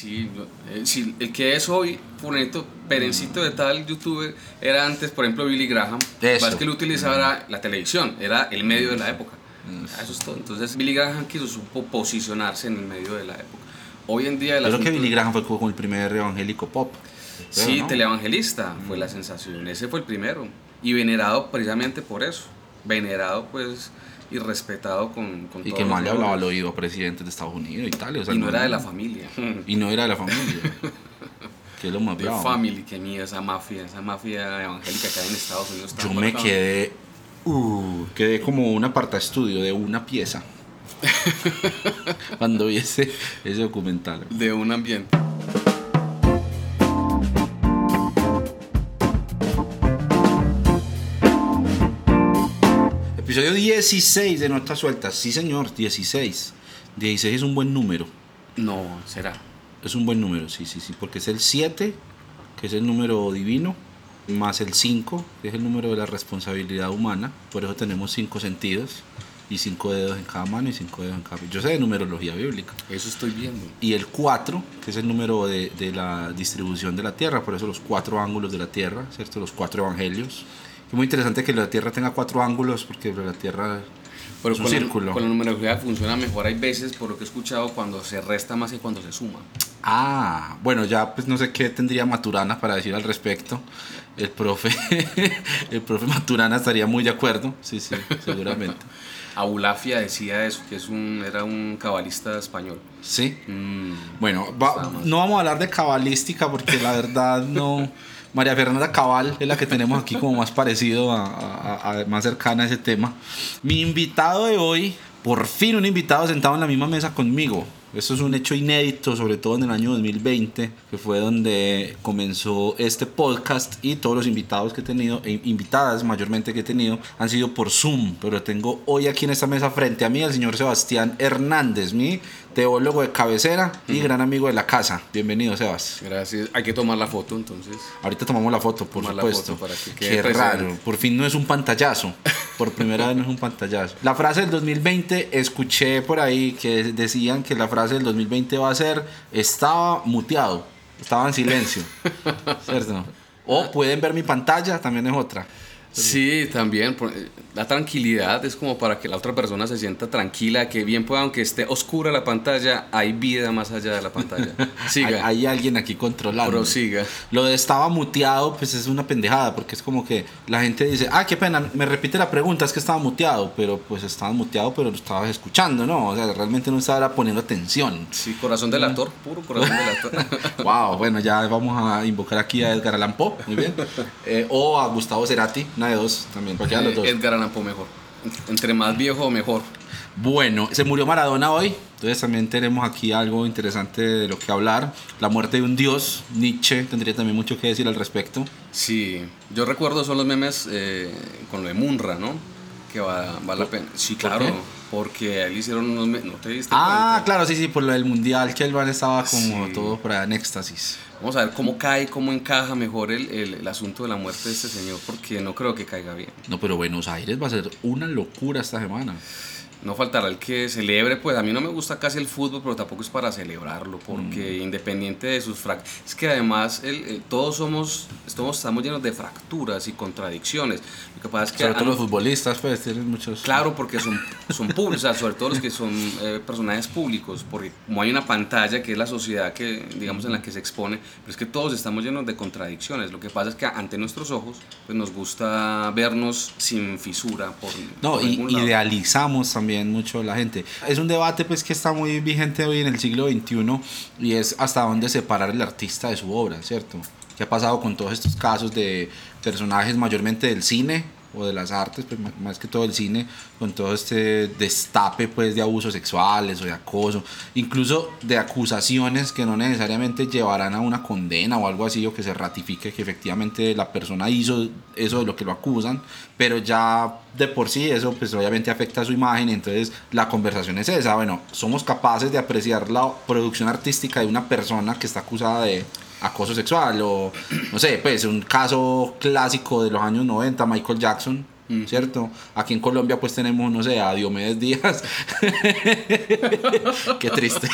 Sí, eh, sí, el que es hoy, Funeto, Perencito de tal youtuber, era antes, por ejemplo, Billy Graham. Eso. Más que él utilizaba la televisión, era el medio de la época. Eso es todo. Entonces, Billy Graham quiso supo posicionarse en el medio de la época. Hoy en día, el Creo que Billy Graham fue como el primer evangélico pop. Sí, Creo, ¿no? Mm. televangelista fue la sensación. Ese fue el primero. Y venerado precisamente por eso. Venerado, pues, y respetado con, con Y que mal le hablaba al oído a presidentes de Estados Unidos y tal. o sea, Y no era de la familia. Y no era de la familia. que lo más The. Family, que mía, esa mafia, esa mafia evangélica que hay en Estados Unidos. Yo me marcada. quedé. Uh, quedé como un aparta estudio de una pieza. Cuando vi ese, ese documental. De un ambiente. Episodio 16 de Notas Sueltas. Sí, señor, 16. 16 es un buen número. No, será. Es un buen número, sí, sí, sí. Porque es el 7, que es el número divino, más el 5, que es el número de la responsabilidad humana. Por eso tenemos cinco sentidos y cinco dedos en cada mano y cinco dedos en cada. Yo sé de numerología bíblica. Eso estoy viendo. Y el 4, que es el número de, de la distribución de la Tierra, por eso los cuatro ángulos de la Tierra, ¿cierto? Los cuatro evangelios. Es muy interesante que la Tierra tenga cuatro ángulos, porque la Tierra Pero es un con, la- círculo. con la numerología funciona mejor. Hay veces, por lo que he escuchado, cuando se resta más que cuando se suma. Ah, bueno, ya pues no sé qué tendría Maturana para decir al respecto. El profe, el profe Maturana estaría muy de acuerdo, sí, sí, seguramente. Abulafia decía eso, que es un, era un cabalista español. Sí. Mm, Bueno, va- no vamos a hablar de cabalística porque la verdad no. María Fernanda Cabal es la que tenemos aquí como más parecido a, a- más cercana a ese tema. Mi invitado de hoy, por fin un invitado sentado en la misma mesa conmigo. Esto es un hecho inédito, sobre todo en el año 2020, que fue donde comenzó este podcast y todos los invitados que he tenido, e invitadas mayormente que he tenido, han sido por Zoom. Pero tengo hoy aquí en esta mesa frente a mí al señor Sebastián Hernández, mi teólogo de cabecera y gran amigo de la casa. Bienvenido, Sebas. gracias. Hay que tomar la foto entonces. Ahorita tomamos la foto, por Tomar la supuesto. foto para que quede Qué presente. raro. Por fin no es un pantallazo. Por primera vez no es un pantallazo. La frase del 2020, escuché por ahí que decían que la frase del 2020 va a ser estaba muteado, estaba en silencio. ¿Cierto? O pueden ver mi pantalla, también es otra. Sí, también. eh, La tranquilidad es como para que la otra persona se sienta tranquila, que bien pueda, aunque esté oscura la pantalla, hay vida más allá de la pantalla. Hay, Siga. hay alguien aquí controlando. Prosiga. Lo de estaba muteado, pues es una pendejada, porque es como que la gente dice, ah, qué pena, me repite la pregunta, es que estaba muteado, pero pues estaba muteado, pero lo estabas escuchando, ¿no? O sea, realmente no estaba poniendo atención. Sí, corazón del actor, puro corazón del actor. wow, bueno, ya vamos a invocar aquí a Edgar Allan Poe, muy bien. Eh, o a Gustavo Cerati, una de dos también, cualquiera de los dos. Eh, Edgar Allan Poe mejor. Entre más viejo, mejor. Bueno, se murió Maradona hoy, entonces también tenemos aquí algo interesante de lo que hablar. La muerte de un dios, Nietzsche tendría también mucho que decir al respecto. Sí, yo recuerdo son los memes eh, con lo de Munra, ¿no? Que va, vale la pena. Sí, ¿Por claro, qué? porque él hicieron unos memes. ¿No te diste Ah, cuenta? claro, sí, sí, por lo del mundial que el man estaba como Sí. todo por allá en éxtasis. Vamos a ver cómo cae, cómo encaja mejor el, el- asunto de la muerte de este señor, porque no creo que caiga bien. No, pero Buenos Aires va a ser una locura esta semana. No faltará el que celebre, pues a mí no me gusta casi el fútbol, pero tampoco es para celebrarlo, porque Mm. independiente de sus fracturas, es que además el- el- todos somos, estamos, estamos llenos de fracturas y contradicciones. Lo que pasa es que Sobre todo los futbolistas, pues tienen muchos. Claro, porque son, son públicos, o sea, sobre todo los que son eh, personajes públicos, porque como hay una pantalla que es la sociedad que, digamos, en la que se expone, pero es que todos estamos llenos de contradicciones. Lo que pasa es que ante nuestros ojos, pues nos gusta vernos sin fisura por, No, por y idealizamos también mucho la gente. Es un debate pues que está muy vigente hoy en el siglo XXI y es hasta dónde separar el artista de su obra, ¿cierto? ¿Qué ha pasado con todos estos casos de personajes mayormente del cine o de las artes, pues más que todo el cine, con todo este destape pues de abusos sexuales o de acoso, incluso de acusaciones que no necesariamente llevarán a una condena o algo así o que se ratifique que efectivamente la persona hizo eso de lo que lo acusan, pero ya de por sí eso pues obviamente afecta a su imagen, entonces la conversación es esa, bueno, somos capaces de apreciar la producción artística de una persona que está acusada de acoso sexual o no sé, pues un caso clásico de los años 90, Michael Jackson, ¿cierto? Aquí en Colombia pues tenemos, no sé, a Diomedes Díaz. Qué triste.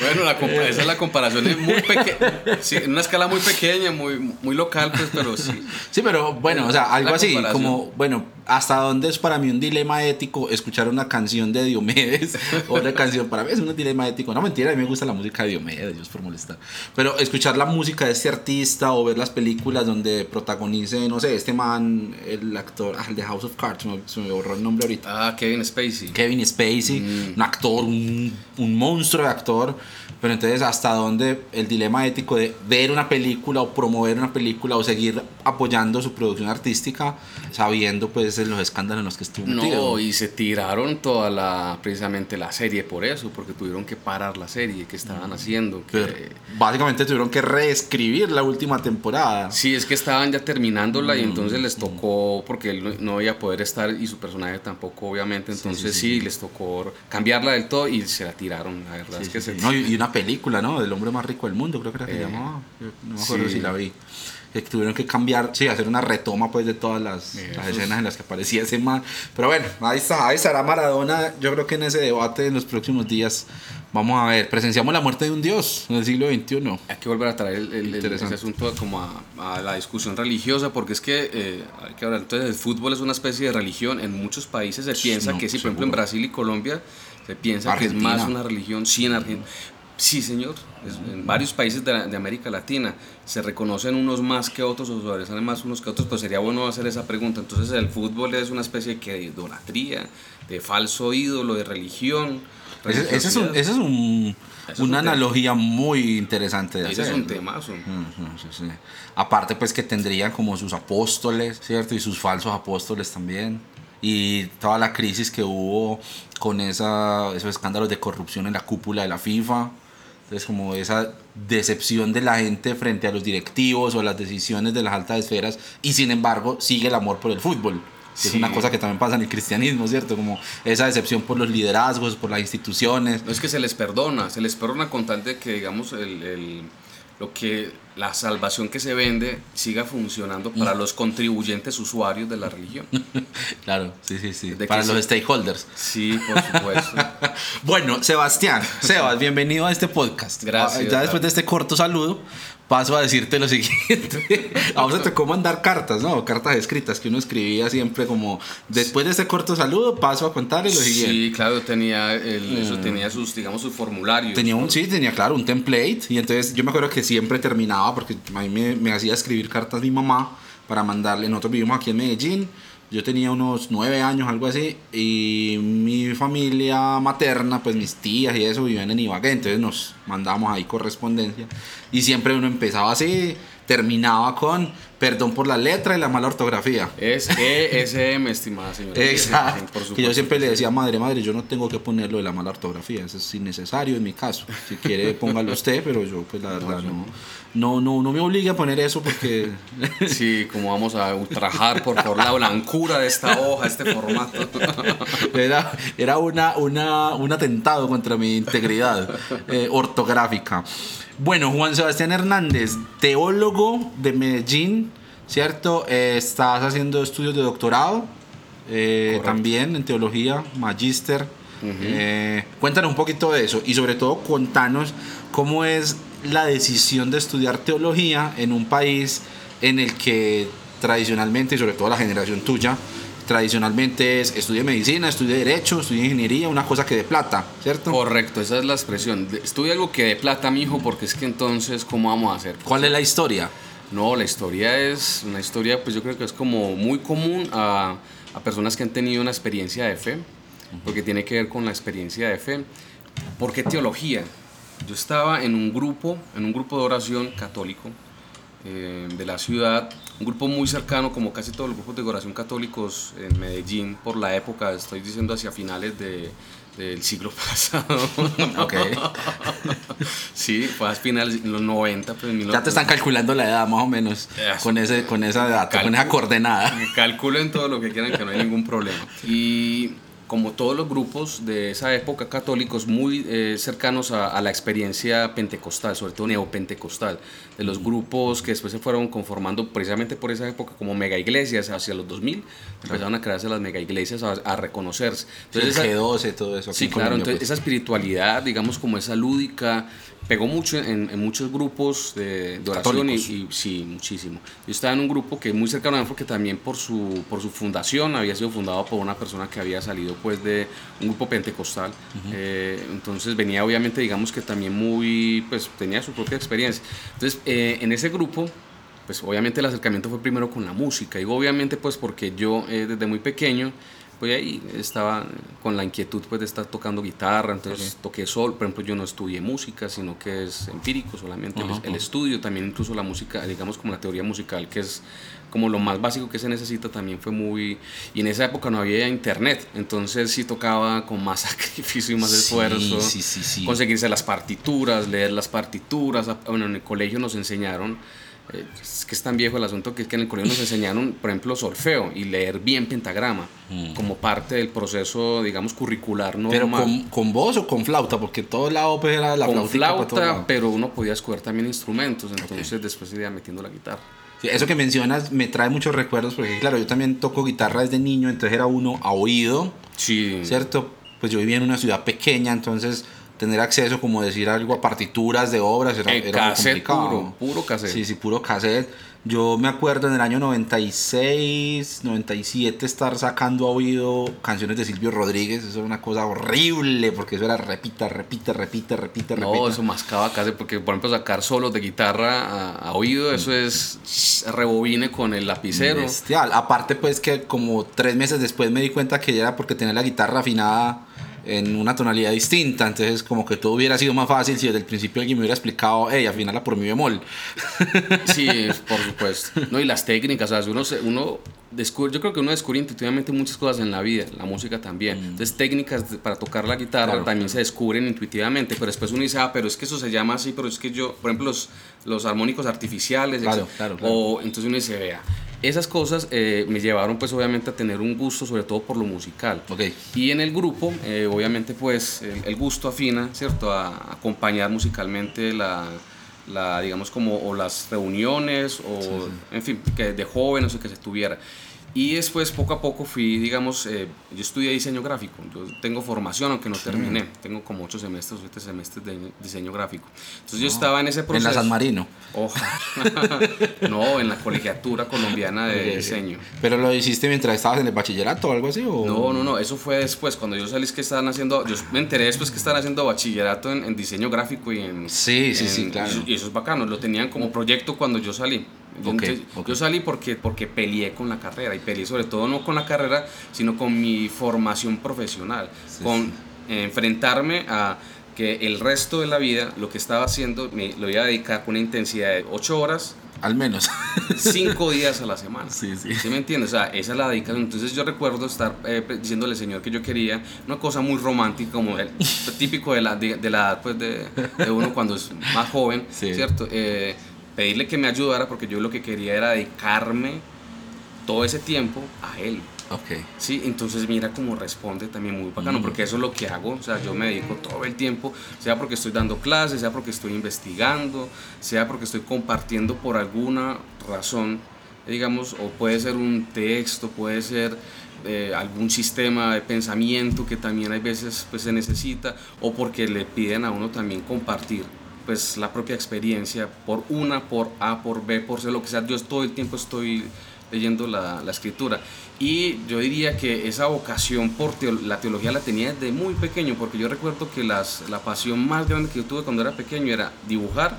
bueno, la esa es la comparación, es muy pequeña, sí, en una escala muy pequeña, muy, muy local, pues, pero sí. Sí, pero bueno, o sea, algo así, como, bueno, hasta dónde es para mí un dilema ético escuchar una canción de Diomedes o una canción para mí es un dilema ético no mentira a mí me gusta la música de Diomedes Dios por molestar pero escuchar la música de este artista o ver las películas donde protagonice no sé este man el actor ah, el de House of Cards se me borró el nombre ahorita. Ah Kevin Spacey. Kevin Spacey mm. un actor un, un monstruo de actor. Pero entonces, ¿hasta dónde el dilema ético de ver una película o promover una película o seguir apoyando su producción artística sabiendo pues los escándalos en los que estuvo No, y se tiraron toda la, precisamente la serie por eso, porque tuvieron que parar la serie que estaban haciendo. Que, básicamente tuvieron que reescribir la última temporada. Sí, es que estaban ya terminándola y mm, entonces les mm. tocó, porque él no, iba a poder estar y su personaje tampoco, obviamente, entonces sí, les tocó cambiarla del todo y se la tiraron, la verdad es que se... No, y una película, ¿no? Del hombre más rico del mundo, creo que era que eh, llamaba. No me acuerdo si la vi. Que tuvieron que cambiar, sí, hacer una retoma pues de todas las, escenas en las que aparecía ese man. Pero bueno, ahí está, ahí estará Maradona. Yo creo que en ese debate en los próximos días vamos a ver, presenciamos la muerte de un dios en el siglo XXI. Hay que volver a traer el, ese asunto como a, la discusión religiosa, porque es que, eh, hay que hablar, entonces el fútbol es una especie de religión. En muchos países se piensa que sí, por ejemplo en Brasil y Colombia se piensa que es más una religión, sí en Argentina. Sí, señor. en varios países de, América Latina se reconocen unos más que otros o sobresalen más unos que otros, pues sería bueno hacer esa pregunta. Entonces el fútbol es una especie de idolatría, de falso ídolo, de religión. Ese, es, un, ese es, un, una analogía muy interesante de ese es un temazo. Aparte pues que tendrían como sus apóstoles, ¿cierto? Y sus falsos apóstoles también y toda la crisis que hubo con esa, esos escándalos de corrupción en la cúpula de la FIFA. Entonces, como esa decepción de la gente frente a los directivos o las decisiones de las altas esferas, y sin embargo, sigue el amor por el fútbol. Es una cosa que también pasa en el cristianismo, ¿cierto? Como esa decepción por los liderazgos, por las instituciones. No es que se les perdona, se les perdona con tal de que, digamos, el, el lo que la salvación que se vende siga funcionando para mm. los contribuyentes usuarios de la religión. claro, sí, sí, sí. para los stakeholders. Sí, por supuesto. bueno, Sebastián, Sebas, bienvenido a este podcast. Gracias. Ya después de este corto saludo, paso a decirte lo siguiente. a vos te tocó mandar cartas, ¿no? Cartas escritas que uno escribía siempre como, después de este corto saludo, paso a contarle lo siguiente. Sí, claro, tenía, eso mm. tenía sus, digamos, sus formularios. Tenía un, sí, tenía, claro, un template. Y entonces yo me acuerdo que siempre terminaba, porque a mí me, me hacía escribir cartas mi mamá para mandarle. Nosotros vivimos aquí en Medellín yo tenía unos nueve años, algo así, y mi familia materna, pues mis tías y eso vivían en Ibagué, entonces nos mandamos ahí correspondencia. Y siempre uno empezaba así, terminaba con perdón por la letra y la mala ortografía. Es ESM, estimada señora. Exacto. Que yo siempre le decía, madre, madre, yo no tengo que ponerlo de la mala ortografía, eso es innecesario en mi caso. Si quiere, póngalo usted, pero yo, pues la verdad, no no, no, no me obligue a poner eso porque... Sí, como vamos a ultrajar por, por la blancura de esta hoja, este formato. Era, era una, una, un atentado contra mi integridad eh, ortográfica. Bueno, Juan Sebastián Hernández, teólogo de Medellín, ¿cierto? Eh, estás haciendo estudios de doctorado, eh, también en teología, magíster. cuéntanos un poquito de eso y sobre todo contanos cómo es la decisión de estudiar teología en un país en el que tradicionalmente, y sobre todo la generación tuya, tradicionalmente es estudia medicina, estudia derecho, estudia ingeniería, una cosa que de plata, ¿cierto? Correcto, esa es la expresión. Estudia algo que de plata, mijo, porque es que entonces, ¿cómo vamos a hacer? ¿Cuál es la historia? No, la historia es una historia, pues yo creo que es como muy común a, a personas que han tenido una experiencia de fe, porque tiene que ver con la experiencia de fe. ¿Por qué teología? Yo estaba en un grupo, en un grupo de oración católico eh, de la ciudad, un grupo muy cercano, como casi todos los grupos de oración católicos en Medellín, por la época, estoy diciendo hacia finales de, del siglo pasado. ok. sí, fue a finales de los 90. Pues, ya te están calculando la edad más o menos con, ese, con esa edad, con esa coordenada. Calculen todo lo que quieran, que no hay ningún problema. Y como todos los grupos de esa época católicos, muy eh, cercanos a, a, la experiencia pentecostal, sobre todo neopentecostal, de los grupos que después se fueron conformando precisamente por esa época como mega iglesias hacia los 2000, empezaron a crearse las mega iglesias a, a reconocerse. Entonces, G12, todo eso. Sí, claro, entonces pues. esa espiritualidad, digamos como esa lúdica, pegó mucho en, en muchos grupos de, de oración y, y, sí, muchísimo. Yo estaba en un grupo que es muy cercano a mí porque también por su, por su fundación había sido fundado por una persona que había salido pues de un grupo pentecostal. Uh -huh. eh, entonces venía obviamente digamos que también muy, pues tenía su propia experiencia. Entonces eh, en ese grupo pues obviamente el acercamiento fue primero con la música. Digo obviamente pues porque yo eh, desde muy pequeño pues ahí estaba con la inquietud pues de estar tocando guitarra, entonces okay. toqué sol, por ejemplo yo no estudié música, sino que es empírico solamente, uh -huh. el, el, estudio, también incluso la música, digamos como la teoría musical, que es como lo más básico que se necesita, también fue muy... Y en esa época no había internet, entonces sí tocaba con más sacrificio y más esfuerzo, sí, sí, sí, conseguirse las partituras, leer las partituras, bueno, en el colegio nos enseñaron eh, es que es tan viejo el asunto que es que en el colegio nos enseñaron, por ejemplo, solfeo y leer bien pentagrama mm. como parte del proceso, digamos, curricular normal. ¿Pero con, con voz o con flauta? Porque todo lado pues, era la con flauta, pero uno podía escoger también instrumentos, entonces okay. después iba metiendo la guitarra. Sí, eso que mencionas me trae muchos recuerdos porque, claro, yo también toco guitarra desde niño, entonces era uno a oído, sí. ¿cierto? Pues yo vivía en una ciudad pequeña, entonces tener acceso, como decir algo, a partituras de obras era, el era cassette muy complicado. Puro, puro cassette. Sí, sí, puro cassette. Yo me acuerdo en el año 96, 97 estar sacando a oído canciones de Silvio Rodríguez, eso era una cosa horrible, porque eso era repita, repita, repita, repita, repita. No, eso mascaba casi, porque por ejemplo sacar solos de guitarra a, a oído, eso es rebobine con el lapicero. Bestial. Aparte pues que como tres meses después me di cuenta que ya era porque tenía la guitarra afinada en una tonalidad distinta, entonces como que todo hubiera sido más fácil si desde el principio alguien me hubiera explicado, hey, afinala por mi bemol. Sí, por supuesto. No, y las técnicas, o sea, uno, uno descubre, yo creo que uno descubre intuitivamente muchas cosas en la vida, la música también. Mm. Entonces técnicas para tocar la guitarra claro, también claro. se descubren intuitivamente, pero después uno dice, ah, pero es que eso se llama así, pero es que yo, por ejemplo, los, los armónicos artificiales, claro, claro, claro. o entonces uno dice, vea, esas cosas eh, me llevaron pues obviamente a tener un gusto sobre todo por lo musical. Okay. Y en el grupo eh, obviamente pues el, el, gusto afina, ¿cierto? A acompañar musicalmente la, la digamos como o las reuniones o sí, sí. en fin, que de jóvenes o que se tuviera. Y después, poco a poco, fui, digamos, eh, yo estudié diseño gráfico. Yo tengo formación, aunque no terminé. Tengo como ocho semestres, siete semestres de diseño gráfico. Entonces, no. yo estaba en ese proceso. ¿En la San Marino? Ojalá. no, en la colegiatura colombiana de diseño. ¿Pero lo hiciste mientras estabas en el bachillerato o algo así? O? No, no, no. Eso fue después. Cuando yo salí, es que estaban haciendo. Yo me enteré después que estaban haciendo bachillerato en, en diseño gráfico y en. Sí, sí, en, sí, claro. Y eso es bacano. Lo tenían como proyecto cuando yo salí. Okay, okay. Yo salí porque, porque peleé con la carrera y peleé sobre todo no con la carrera, sino con mi formación profesional, sí, con sí. enfrentarme a que el resto de la vida lo que estaba haciendo me lo iba a dedicar con una intensidad de 8 horas. Al menos. 5 días a la semana. Sí, sí. ¿Sí me entiendes? O sea, esa es la dedicación. Entonces yo recuerdo estar eh, diciéndole al Señor que yo quería una cosa muy romántica, como el típico de la, de, de la edad pues, de, de, uno cuando es más joven, sí. ¿cierto? Eh, pedirle que me ayudara porque yo lo que quería era dedicarme todo ese tiempo a él. Ok. Sí, entonces mira cómo responde también muy bacano, mm. porque eso es lo que hago, o sea, yo me dedico todo el tiempo, sea porque estoy dando clases, sea porque estoy investigando, sea porque estoy compartiendo por alguna razón, digamos, o puede ser un texto, puede ser eh, algún sistema de pensamiento que también hay veces pues, se necesita, o porque le piden a uno también compartir pues la propia experiencia por una, por A, por B, por C, lo que sea, yo todo el tiempo estoy leyendo la, la escritura. Y yo diría que esa vocación por teo la teología la tenía desde muy pequeño, porque yo recuerdo que las, la pasión más grande que yo tuve cuando era pequeño era dibujar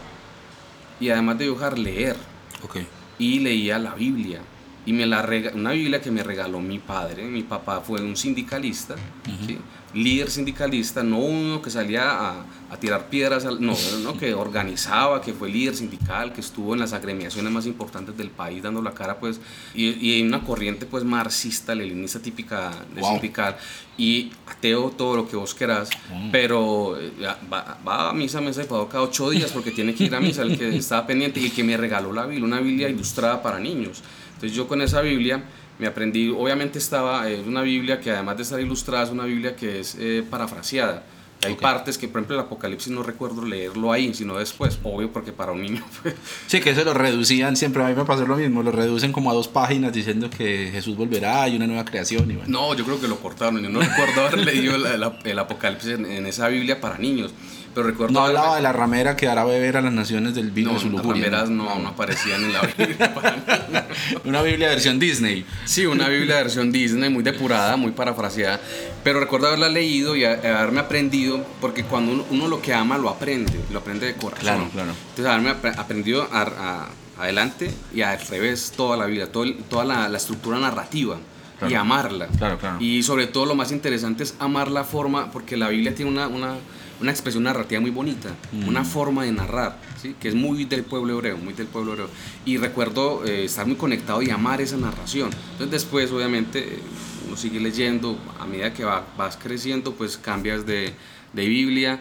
y además de dibujar, leer. Okay. Y leía la Biblia. Y me la una Biblia que me regaló mi padre. Mi papá fue un sindicalista, uh -huh. ¿sí? líder sindicalista, no uno que salía a, a tirar piedras, al, no, no, que organizaba, que fue líder sindical, que estuvo en las agremiaciones más importantes del país dando la cara, pues, y, y una corriente, pues, marxista, leninista típica de wow. sindical, y ateo todo lo que vos querás, mm. pero eh, va, va, a misa, mesa de cada ocho días porque tiene que ir a misa, el que estaba pendiente y el que me regaló la Biblia, una Biblia ilustrada para niños. Entonces yo con esa Biblia me aprendí, obviamente estaba, es una Biblia que además de estar ilustrada, es una Biblia que es eh, parafraseada. Hay Ok. partes que, por ejemplo, el Apocalipsis no recuerdo leerlo ahí, sino después, obvio, porque para un niño fue- Sí, que eso lo reducían siempre, a mí me pasó lo mismo, lo reducen como a dos páginas diciendo que Jesús volverá y una nueva creación y bueno. No, yo creo que lo cortaron. Yo no recuerdo haber leído el, el- el Apocalipsis en, en esa Biblia para niños. Pero recuerdo No hablaba de la ramera que hará beber a las naciones del vino No, de su las lujuria. rameras no, no aparecían en la Biblia para. Una Biblia versión Disney. Sí, una Biblia versión Disney, muy depurada, muy parafraseada. Pero recuerdo haberla leído y haberme aprendido, porque cuando uno, uno lo que ama lo aprende, lo aprende de corazón. Claro, claro. Entonces, haberme apre- aprendido a, a- adelante y al revés toda la vida, todo toda la, la estructura narrativa. Y Claro. amarla. Claro, claro. Y sobre todo lo más interesante es amar la forma, porque la Biblia tiene una, una, una expresión narrativa muy bonita, Mm. una forma de narrar, ¿sí? que es muy del pueblo hebreo, muy del pueblo hebreo. Y recuerdo eh, estar muy conectado y amar esa narración. Entonces después, obviamente, eh, uno sigue leyendo, a medida que va- vas creciendo, pues cambias de, de Biblia.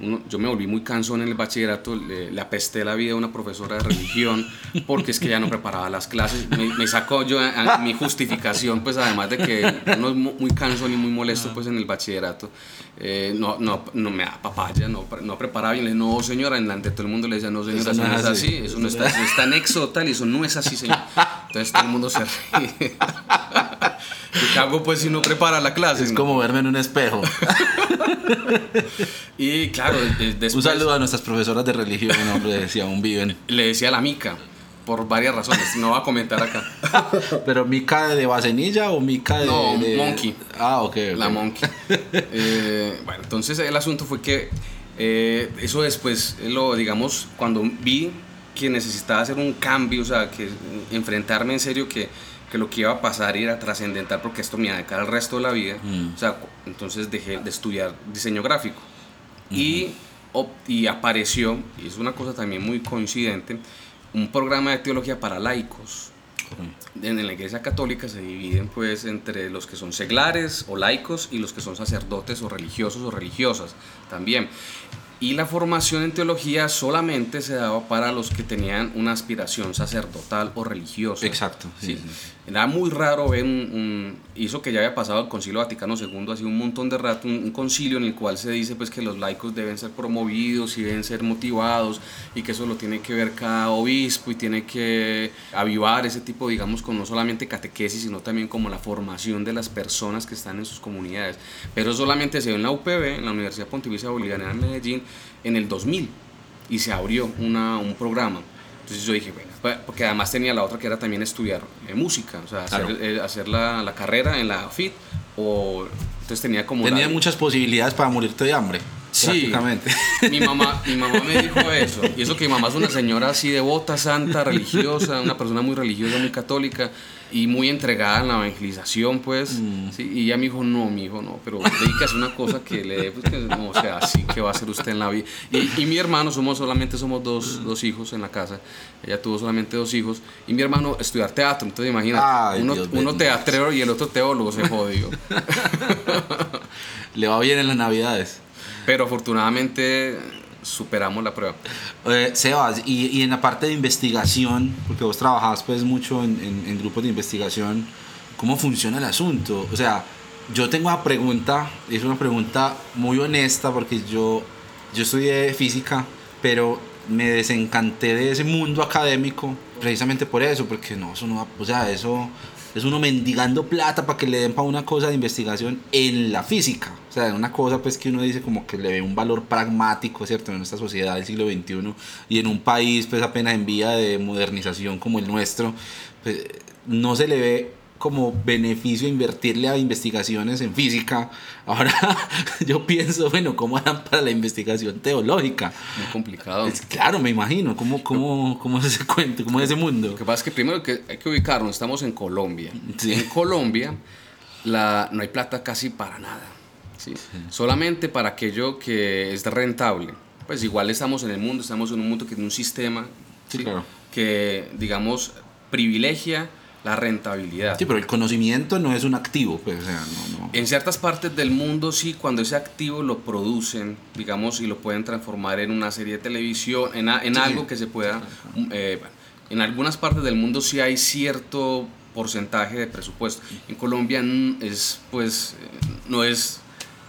Uno- yo me volví muy cansón en el bachillerato, le, le apesté la vida a una profesora de religión porque es que ya no preparaba las clases. Me, me sacó yo a- a mi justificación, pues además de que uno es mu- muy cansón y muy molesto pues en el bachillerato, eh, no, no, no me da papaya, no, no preparaba bien. Le dije, no señora, en la ante todo el mundo le decía, no señora, eso no es así, eso no está, eso está en exotal y eso no es así, señor. Entonces todo el mundo se ríe. ¿Y qué hago pues si no prepara la clase? Es no? como verme en un espejo. Y claro, de- después... Un saludo a nuestras profesoras de religión, hombre, si aún viven. Le decía la mica, por varias razones, no voy a comentar acá. ¿Pero mica de vasenilla o mica de...? No, de- monkey. Ah, ok. La monkey. Eh, bueno, entonces el asunto fue que eh, eso después, lo digamos, cuando vi que necesitaba hacer un cambio, o sea, que enfrentarme en serio que, que lo que iba a pasar era trascendental porque esto me iba a dedicar al resto de la vida, Mm. o sea, entonces dejé de estudiar diseño gráfico. y, y apareció, y es una cosa también muy coincidente, un programa de teología para laicos. En la iglesia católica se dividen pues entre los que son seglares o laicos y los que son sacerdotes o religiosos o religiosas también. Y la formación en teología solamente se daba para los que tenían una aspiración sacerdotal o religiosa. Exacto. Sí. sí, sí. Era muy raro ver un, un- eso que ya había pasado el Concilio Vaticano II hace un montón de rato, un, un concilio en el cual se dice pues que los laicos deben ser promovidos y deben ser motivados y que eso lo tiene que ver cada obispo y tiene que avivar ese tipo, digamos, con no solamente catequesis, sino también como la formación de las personas que están en sus comunidades. Pero solamente se dio en la UPB, en la Universidad Pontificia Bolivariana de Medellín, en el 2000 y se abrió una, un programa. Entonces yo dije, bueno, porque además tenía la otra que era también estudiar eh, música, o sea, hacer, Claro. eh, hacer la, la carrera en la FIT, o entonces tenía como... Tenía la- muchas posibilidades para morirte de hambre. Sí. Mi mamá, mi mamá me dijo eso. Y eso que mi mamá es una señora así devota, santa, religiosa, una persona muy religiosa, muy católica y muy entregada en la evangelización, pues. Mm. Sí, y ella me dijo, no, mi hijo, no, pero dedícase a una cosa que le dé, pues, que no, o sea, así que va a hacer usted en la vida. Y, y mi hermano, somos solamente somos dos, dos hijos en la casa. Ella tuvo solamente dos hijos. Y mi hermano estudiar teatro. Entonces, imagínate, Ay, uno, Dios uno teatrero y el otro teólogo se jodió. Le va bien en las navidades. Pero afortunadamente superamos la prueba. Eh, Sebas, y, y en la parte de investigación, porque vos trabajás pues mucho en, en- en grupos de investigación, ¿cómo funciona el asunto? O sea, yo tengo una pregunta, es una pregunta muy honesta porque yo, yo estudié física, pero me desencanté de ese mundo académico precisamente por eso, porque no, eso no o sea, eso es uno mendigando plata para que le den para una cosa de investigación en la física. O sea, una cosa pues que uno dice como que le ve un valor pragmático, ¿cierto? En esta sociedad del siglo XXI y en un país pues apenas en vía de modernización como el nuestro, pues no se le ve como beneficio invertirle a investigaciones en física. Ahora yo pienso, bueno, ¿cómo harán para la investigación teológica? Muy complicado. Es- claro, me imagino, ¿cómo, cómo, cómo es ese cuento? ¿Cómo es ese mundo? Lo que pasa es que primero que hay que ubicarnos, estamos en Colombia. Sí. En Colombia la, no hay plata casi para nada. ¿sí? Solamente para aquello que es rentable. Pues igual estamos en el mundo, estamos en un mundo que tiene un sistema Sí, ¿sí? claro. que, digamos, privilegia la rentabilidad. Sí, pero el conocimiento no es un activo, pues, o sea, no, no. En ciertas partes del mundo sí, cuando ese activo lo producen, digamos, y lo pueden transformar en una serie de televisión, en, a- en Sí. algo que se pueda... eh, bueno, en algunas partes del mundo sí hay cierto porcentaje de presupuesto. En Colombia es, pues, no es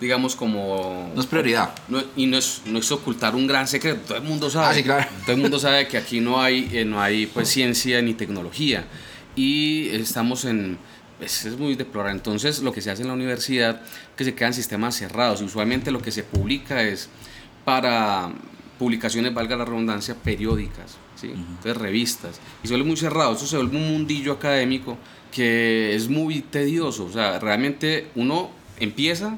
digamos, como... No es prioridad. y no es, no es ocultar un gran secreto. Todo el mundo sabe. Ah, Todo el mundo sabe que aquí no hay, eh, no hay pues, ciencia ni tecnología. Y estamos en... Es, es muy deplorable. Entonces, lo que se hace en la universidad que se quedan sistemas cerrados. Usualmente lo que se publica es para publicaciones, valga la redundancia, periódicas. ¿sí? Entonces, revistas. Y se vuelve muy cerrado. Eso se vuelve un mundillo académico que es muy tedioso. O sea, realmente uno empieza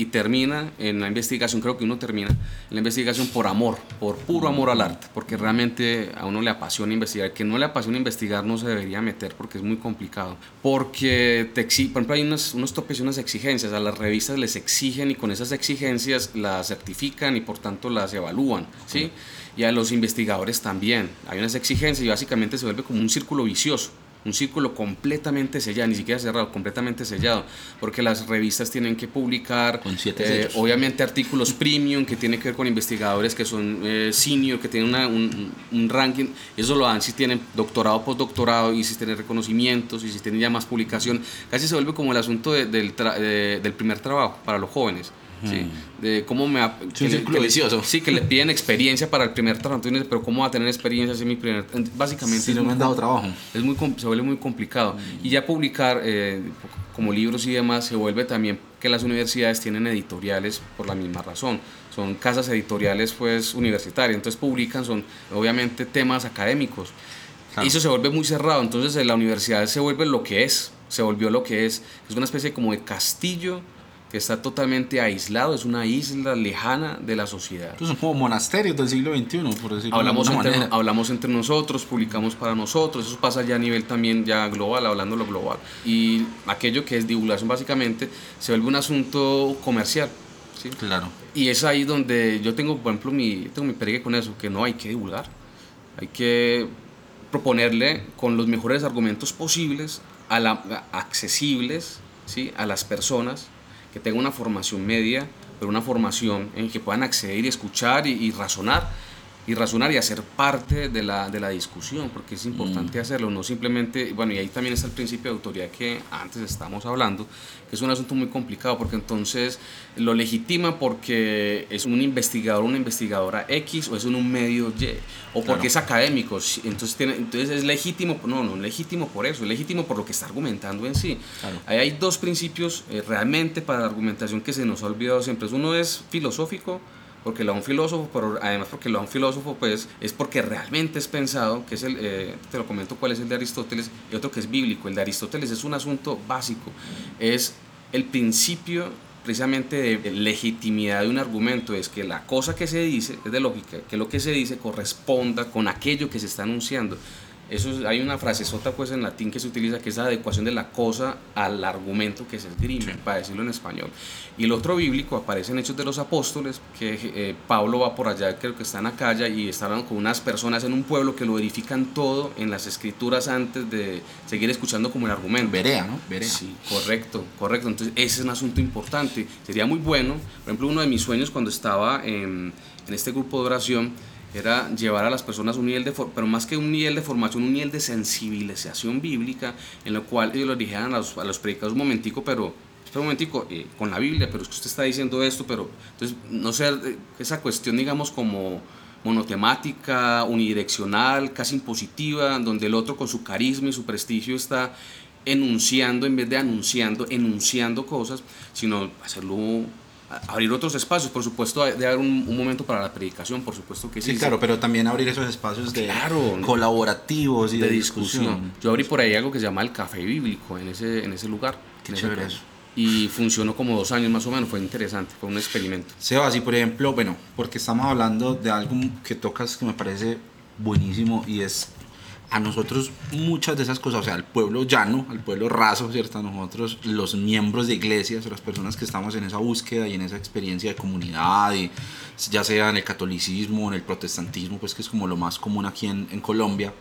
y termina en la investigación, creo que uno termina en la investigación por amor, por puro amor al arte, porque realmente a uno le apasiona investigar. Que no le apasiona investigar no se debería meter porque es muy complicado. Porque, te exige, por ejemplo, hay unos, unos topes y unas exigencias. A las revistas les exigen y con esas exigencias las certifican y por tanto las evalúan. ¿sí? Y a los investigadores también. Hay unas exigencias y básicamente se vuelve como un círculo vicioso un círculo completamente sellado, ni siquiera cerrado, completamente sellado, porque las revistas tienen que publicar, eh, obviamente, artículos premium que tienen que ver con investigadores que son eh, senior, que tienen un, un, ranking, eso lo dan si tienen doctorado, postdoctorado, y si tienen reconocimientos, y si tienen ya más publicación, casi se vuelve como el asunto del, del primer trabajo para los jóvenes. ¿Sí? De cómo me... Sí, que, Sí, que le piden experiencia para el primer trabajo, pero ¿cómo va a tener experiencia si mi primer... Básicamente... Si no me han dado trabajo. Es muy, se vuelve muy complicado. Y ya publicar eh, como libros y demás se vuelve también que las universidades tienen editoriales por la misma razón. Son casas editoriales pues universitarias, entonces publican, son obviamente temas académicos. Y eso se vuelve muy cerrado, entonces la universidad se vuelve lo que es, se volvió lo que es, es una especie como de castillo que está totalmente aislado, es una isla lejana de la sociedad. Entonces como monasterios del siglo XXI, por decirlo hablamos de entre, Hablamos entre nosotros, publicamos para nosotros, eso pasa ya a nivel también ya global, hablando lo global. Y aquello que es divulgación básicamente se vuelve un asunto comercial. ¿sí? Claro. Y es ahí donde yo tengo, por ejemplo, mi, tengo mi peregue con eso, que no hay que divulgar, hay que proponerle con los mejores argumentos posibles, a la, accesibles ¿sí? a las personas que tengan una formación media, pero una formación en que puedan acceder y escuchar y, razonar y razonar y hacer parte de la, de la discusión, porque es importante mm. hacerlo, no simplemente, bueno, y ahí también está el principio de autoridad que antes estábamos hablando, que es un asunto muy complicado, porque entonces lo legitima porque es un investigador, una investigadora X, o es en un medio Y, o porque es académico, entonces, tiene, entonces es legítimo, no, no, legítimo por eso, es legítimo por lo que está argumentando en sí. Ahí hay dos principios eh, realmente para la argumentación que se nos ha olvidado siempre, uno es filosófico, porque lo da un filósofo, pero además porque lo da un filósofo, pues es porque realmente es pensado, que es el, eh, te lo comento cuál es el de Aristóteles, y otro que es bíblico. El de Aristóteles es un asunto básico, es el principio precisamente de legitimidad de un argumento, es que la cosa que se dice, es de lógica, que lo que se dice corresponda con aquello que se está anunciando. Eso hay una frase sota pues en latín que se utiliza que es la adecuación de la cosa al argumento que se esgrime, para decirlo en español. Y el otro bíblico aparece en Hechos de los Apóstoles, que eh, Pablo va por allá, creo que está en Acaya, y está hablando con unas personas en un pueblo que lo verifican todo en las escrituras antes de seguir escuchando como el argumento. Berea, ¿no? Berea. Sí, correcto, correcto. Entonces ese es un asunto importante. Sería muy bueno, por ejemplo, uno de mis sueños cuando estaba en, en este grupo de oración, era llevar a las personas un nivel de, pero más que un nivel de formación, un nivel de sensibilización bíblica, en lo cual ellos les dijeran a los, a los predicadores un momentico, pero, un momentico, eh, con la Biblia, pero es que usted está diciendo esto, pero, entonces, no sé, eh, esa cuestión, digamos, como monotemática, unidireccional, casi impositiva, donde el otro con su carisma y su prestigio está enunciando en vez de anunciando, enunciando cosas, sino hacerlo abrir otros espacios, por supuesto, de haber un, momento para la predicación, por supuesto que sí. Sí, claro, pero también abrir esos espacios de colaborativos y de, discusión. Yo abrí por ahí algo que se llama el café bíblico en ese, en ese lugar. Qué chévere eso. Y funcionó como dos años más o menos, fue interesante, fue un experimento. Sebas, y por ejemplo, bueno, porque estamos hablando de algo que tocas que me parece buenísimo y es a nosotros muchas de esas cosas, o sea, al pueblo llano, al pueblo raso, ¿cierto? A nosotros, los miembros de iglesias, las personas que estamos en esa búsqueda y en esa experiencia de comunidad, y ya sea en el catolicismo, en el protestantismo, pues que es como lo más común aquí en, en Colombia,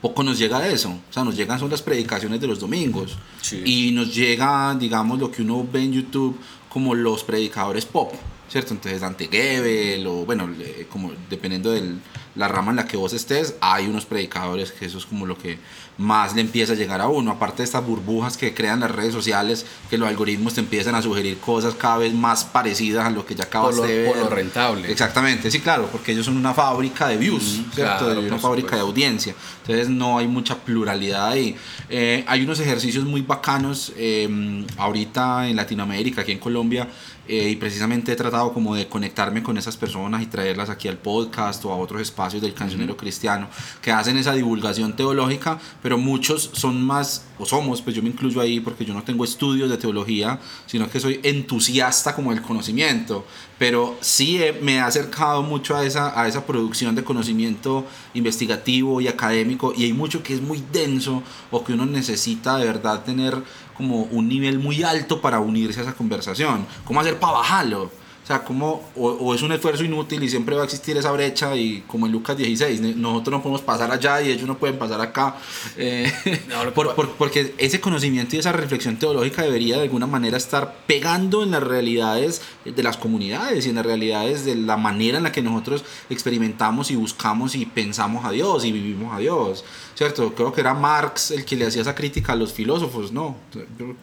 poco nos llega de eso. O sea, nos llegan son las predicaciones de los domingos. Y nos llega, digamos, lo que uno ve en YouTube como los predicadores pop, ¿cierto? Entonces Dante Gebel o, bueno, como dependiendo del, la rama en la que vos estés, hay unos predicadores que eso es como lo que más le empieza a llegar a uno. Aparte de estas burbujas que crean las redes sociales, que los algoritmos te empiezan a sugerir cosas cada vez más parecidas a lo que ya acabas Por lo, de ver. por lo rentable. Exactamente, sí, claro, porque ellos son una fábrica de views, Mm, ¿cierto? claro, una fábrica de audiencia. Entonces no hay mucha pluralidad ahí. Eh, hay unos ejercicios muy bacanos eh, ahorita en Latinoamérica, aquí en Colombia, eh, y precisamente he tratado como de conectarme con esas personas y traerlas aquí al podcast o a otros espacios del cancionero cristiano que hacen esa divulgación teológica, pero muchos son más, o somos, pues yo me incluyo ahí porque yo no tengo estudios de teología, sino que soy entusiasta como del conocimiento, pero sí he- me he acercado mucho a esa, a esa producción de conocimiento investigativo y académico y hay mucho que es muy denso o que uno necesita de verdad tener como un nivel muy alto para unirse a esa conversación. ¿Cómo hacer para bajarlo? O sea, como, o, o es un esfuerzo inútil y siempre va a existir esa brecha y como en Lucas 16, ne- nosotros no podemos pasar allá y ellos no pueden pasar acá. eh, No, por- por- porque ese conocimiento y esa reflexión teológica debería de alguna manera estar pegando en las realidades de las comunidades y en las realidades de la manera en la que nosotros experimentamos y buscamos y pensamos a Dios y vivimos a Dios. ¿Cierto? Creo que era Marx el que le hacía esa crítica a los filósofos, ¿no?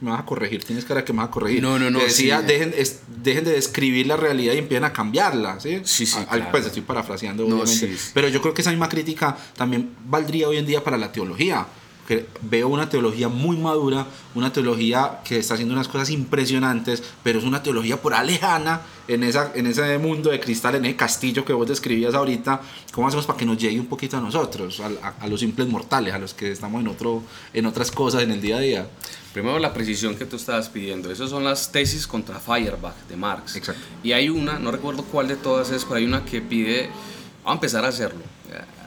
Me vas a corregir, tienes cara que me vas a corregir. No, no, no, decía, sí. dejen, es- dejen de describir la realidad y empiecen a cambiarla, ¿sí? Sí, sí, A- al- claro. Pues estoy parafraseando, No, obviamente. sí, sí. Pero yo creo que esa misma crítica también valdría hoy en día para la teología. Que veo una teología muy madura, una teología que está haciendo unas cosas impresionantes, pero es una teología por ahí lejana en, esa, en ese mundo de cristal, en ese castillo que vos describías ahorita. ¿Cómo hacemos para que nos llegue un poquito a nosotros, a, a- a los simples mortales, a los que estamos en, otro, en otras cosas en el día a día? Primero la precisión que tú estabas pidiendo. Esas son las tesis contra Feuerbach de Marx. Exacto. Y hay una, no recuerdo cuál de todas es, pero hay una que pide, vamos a empezar a hacerlo.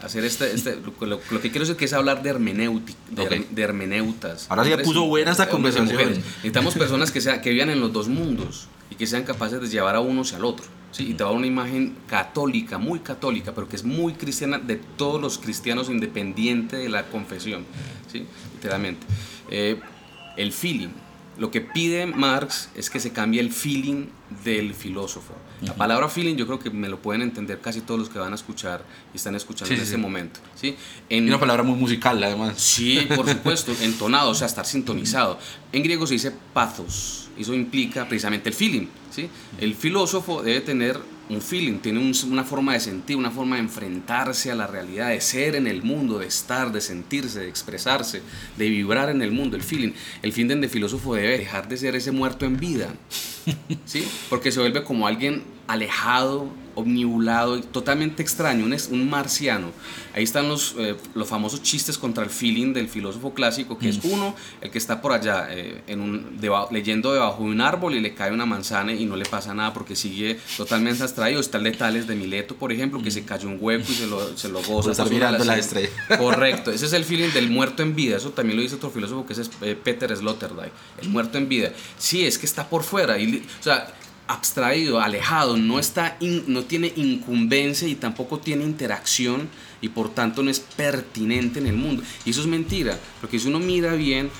Hacer este, este lo, lo- lo que quiero decir que es hablar de hermenéutica, de, Ok. her- de hermeneutas. Ahora sí puso buena esta conversación. Necesitamos personas que, sean, que vivan en los dos mundos y que sean capaces de llevar a uno hacia el otro. ¿sí? Y te va una imagen católica, muy católica, pero que es muy cristiana de todos los cristianos independiente de la confesión, ¿sí? literalmente. Eh, el feeling. Lo que pide Marx es que se cambie el feeling del filósofo. La palabra feeling yo creo que me lo pueden entender casi todos los que van a escuchar y están escuchando Sí, en sí, este sí. momento. ¿sí? En, una palabra muy musical, además. Sí, por supuesto, entonado, o sea, estar sintonizado. En griego se dice pathos, eso implica precisamente el feeling. ¿sí? El filósofo debe tener un feeling, tiene un- una forma de sentir, una forma de enfrentarse a la realidad, de ser en el mundo, de estar, de sentirse, de expresarse, de vibrar en el mundo, el feeling. El feeling del filósofo debe dejar de ser ese muerto en vida, ¿sí? Porque se vuelve como alguien alejado, omnibulado, y totalmente extraño, un, es- un marciano. Ahí están los, eh, los famosos chistes contra el feeling del filósofo clásico, que es uno, el que está por allá eh, en un, leyendo debajo de un árbol y le cae una manzana y no le pasa nada porque sigue totalmente abstraído. Está el de Tales de Mileto, por ejemplo, que se cayó un hueco y se lo, se lo goza. De mirando las cien- estrellas. Correcto, ese es el feeling del muerto en vida. Eso también lo dice otro filósofo que es eh, Peter Sloterdijk, el muerto en vida. Sí, es que está por fuera. Y, o sea, abstraído, alejado, no, está in- no tiene incumbencia y tampoco tiene interacción y por tanto no es pertinente en el mundo. Y eso es mentira, porque si uno mira bien,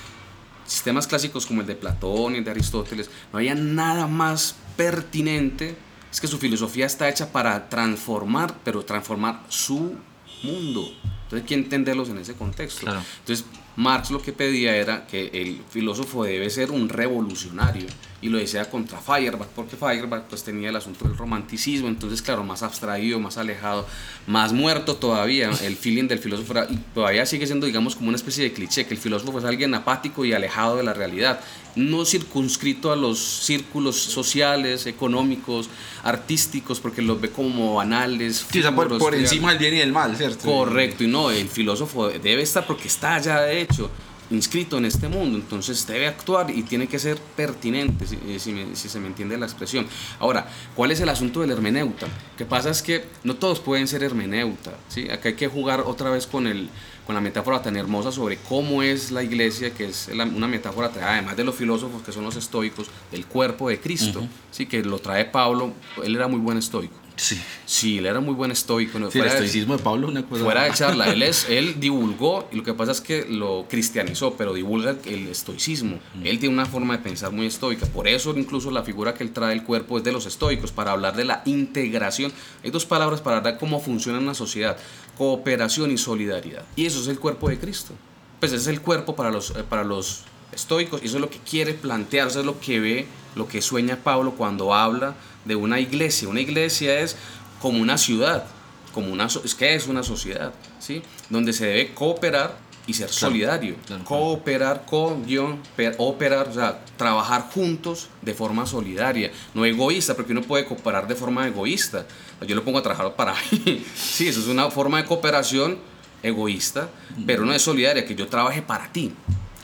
sistemas clásicos como el de Platón y el de Aristóteles, no había nada más pertinente. Es que su filosofía está hecha para transformar, pero transformar su mundo. Entonces hay que entenderlos en ese contexto. Claro. Entonces Marx lo que pedía era que el filósofo debe ser un revolucionario y lo decía contra Feuerbach, porque Feuerbach pues tenía el asunto del romanticismo, entonces claro, más abstraído, más alejado, más muerto todavía, el feeling del filósofo era- y todavía sigue siendo digamos como una especie de cliché, que el filósofo es alguien apático y alejado de la realidad, no circunscrito a los círculos sociales, económicos, artísticos, porque los ve como banales. Sí, por, por encima del bien y del mal, ¿cierto? Correcto, y no, el filósofo debe estar porque está ya de hecho inscrito en este mundo, entonces debe actuar y tiene que ser pertinente, si, eh, si me- si se me entiende la expresión. Ahora, ¿cuál es el asunto del hermeneuta? Que pasa es que no todos pueden ser hermeneuta, ¿sí? Acá hay que jugar otra vez con, el, con la metáfora tan hermosa sobre cómo es la iglesia, que es la- una metáfora, además de los filósofos que son los estoicos, del cuerpo de Cristo, ¿sí? Que lo trae Pablo, él era muy buen estoico. Sí. Sí, él era muy buen estoico. ¿no? Sí, el Fuera de- estoicismo de Pablo, una cosa. Fuera de charla, él, es, él divulgó, y lo que pasa es que lo cristianizó, pero divulga el estoicismo. Él tiene una forma de pensar muy estoica. Por eso incluso la figura que él trae el cuerpo es de los estoicos, para hablar de la integración. Hay dos palabras para hablar cómo funciona una sociedad, cooperación y solidaridad. Y eso es el cuerpo de Cristo. Pues ese es el cuerpo para los, eh, para los estoicos, y eso es lo que quiere plantear, eso es lo que ve, lo que sueña Pablo cuando habla de una iglesia. Una iglesia es como una ciudad, como una es que es una sociedad, ¿sí? Donde se debe cooperar y ser solidario. claro, claro. Cooperar con guion, operar, o sea, trabajar juntos de forma solidaria, no egoísta, porque uno puede cooperar de forma egoísta. Yo lo pongo a trabajar para mí. Sí, eso es una forma de cooperación egoísta, pero no es solidaria, que yo trabaje para ti.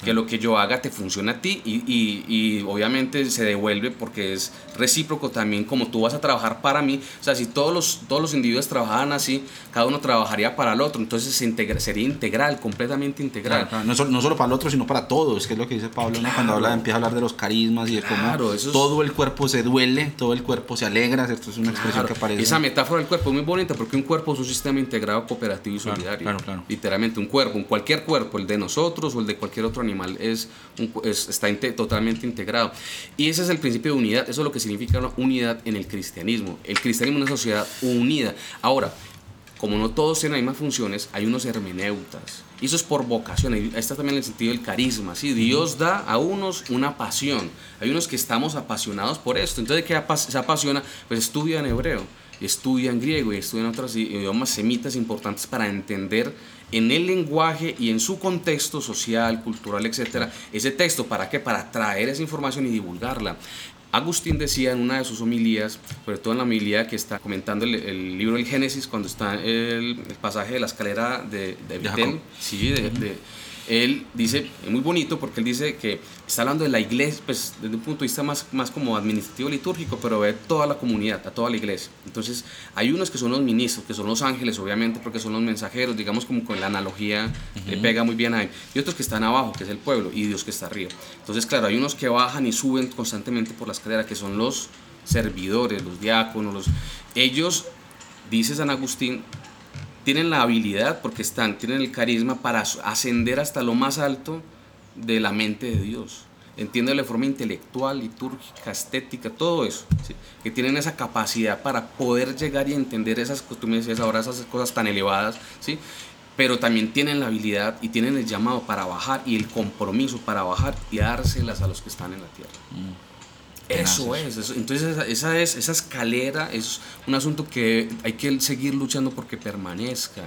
Que lo que yo haga te funcione a ti y, y- y obviamente se devuelve porque es recíproco también como tú vas a trabajar para mí. O sea, si todos los, todos los individuos trabajaban así, cada uno trabajaría para el otro. Entonces se integra- sería integral, completamente integral. Claro, claro. No, solo, no solo para el otro, sino para todos, que es lo que dice Pablo, ¿no? cuando habla, empieza a hablar de los carismas y de cómo es- todo el cuerpo se duele, todo el cuerpo se alegra, ¿cierto? Es una expresión que aparece. Esa metáfora del cuerpo es muy bonita porque un cuerpo es un sistema integrado, cooperativo y solidario. claro, claro. Literalmente, un cuerpo, un cualquier cuerpo, el de nosotros o el de cualquier otro animal, es, un cu- es- está inte- totalmente integrado. Y ese es el principio de unidad, eso es lo que significa una unidad en el cristianismo. El cristianismo es una sociedad unida. Ahora, como no todos tienen las mismas funciones, hay unos hermeneutas. Y eso es por vocación. Está también el sentido del carisma. ¿sí? Dios da a unos una pasión. Hay unos que estamos apasionados por esto. Entonces, ¿qué se apasiona? Pues estudia en hebreo, estudia en griego y estudia en otros idiomas semitas importantes para entender en el lenguaje y en su contexto social, cultural, etcétera, ese texto. ¿Para qué? Para traer esa información y divulgarla. Agustín decía en una de sus homilías, sobre todo en la homilía que está comentando el, el libro del Génesis, cuando está el, el pasaje de la escalera de, de Betel, sí, de- de- él dice, es muy bonito porque él dice que está hablando de la iglesia, pues desde un punto de vista más, más como administrativo litúrgico, pero ve toda la comunidad, a toda la iglesia. Entonces, hay unos que son los ministros, que son los ángeles, obviamente, porque son los mensajeros, digamos como con la analogía le pega muy bien ahí. Y otros que están abajo, que es el pueblo, y Dios que está arriba. Entonces, claro, hay unos que bajan y suben constantemente por la escalera, que son los servidores, los diáconos, los... ellos, dice San Agustín, tienen la habilidad, porque están, tienen el carisma para as- ascender hasta lo más alto de la mente de Dios. Entienden de forma intelectual, litúrgica, estética, todo eso. ¿sí? Que tienen esa capacidad para poder llegar y entender esas, me decías ahora, esas cosas tan elevadas, ¿sí? Pero también tienen la habilidad y tienen el llamado para bajar y el compromiso para bajar y dárselas a los que están en la tierra. Eso es, eso- entonces esa, esa es, esa escalera es un asunto que hay que seguir luchando porque permanezca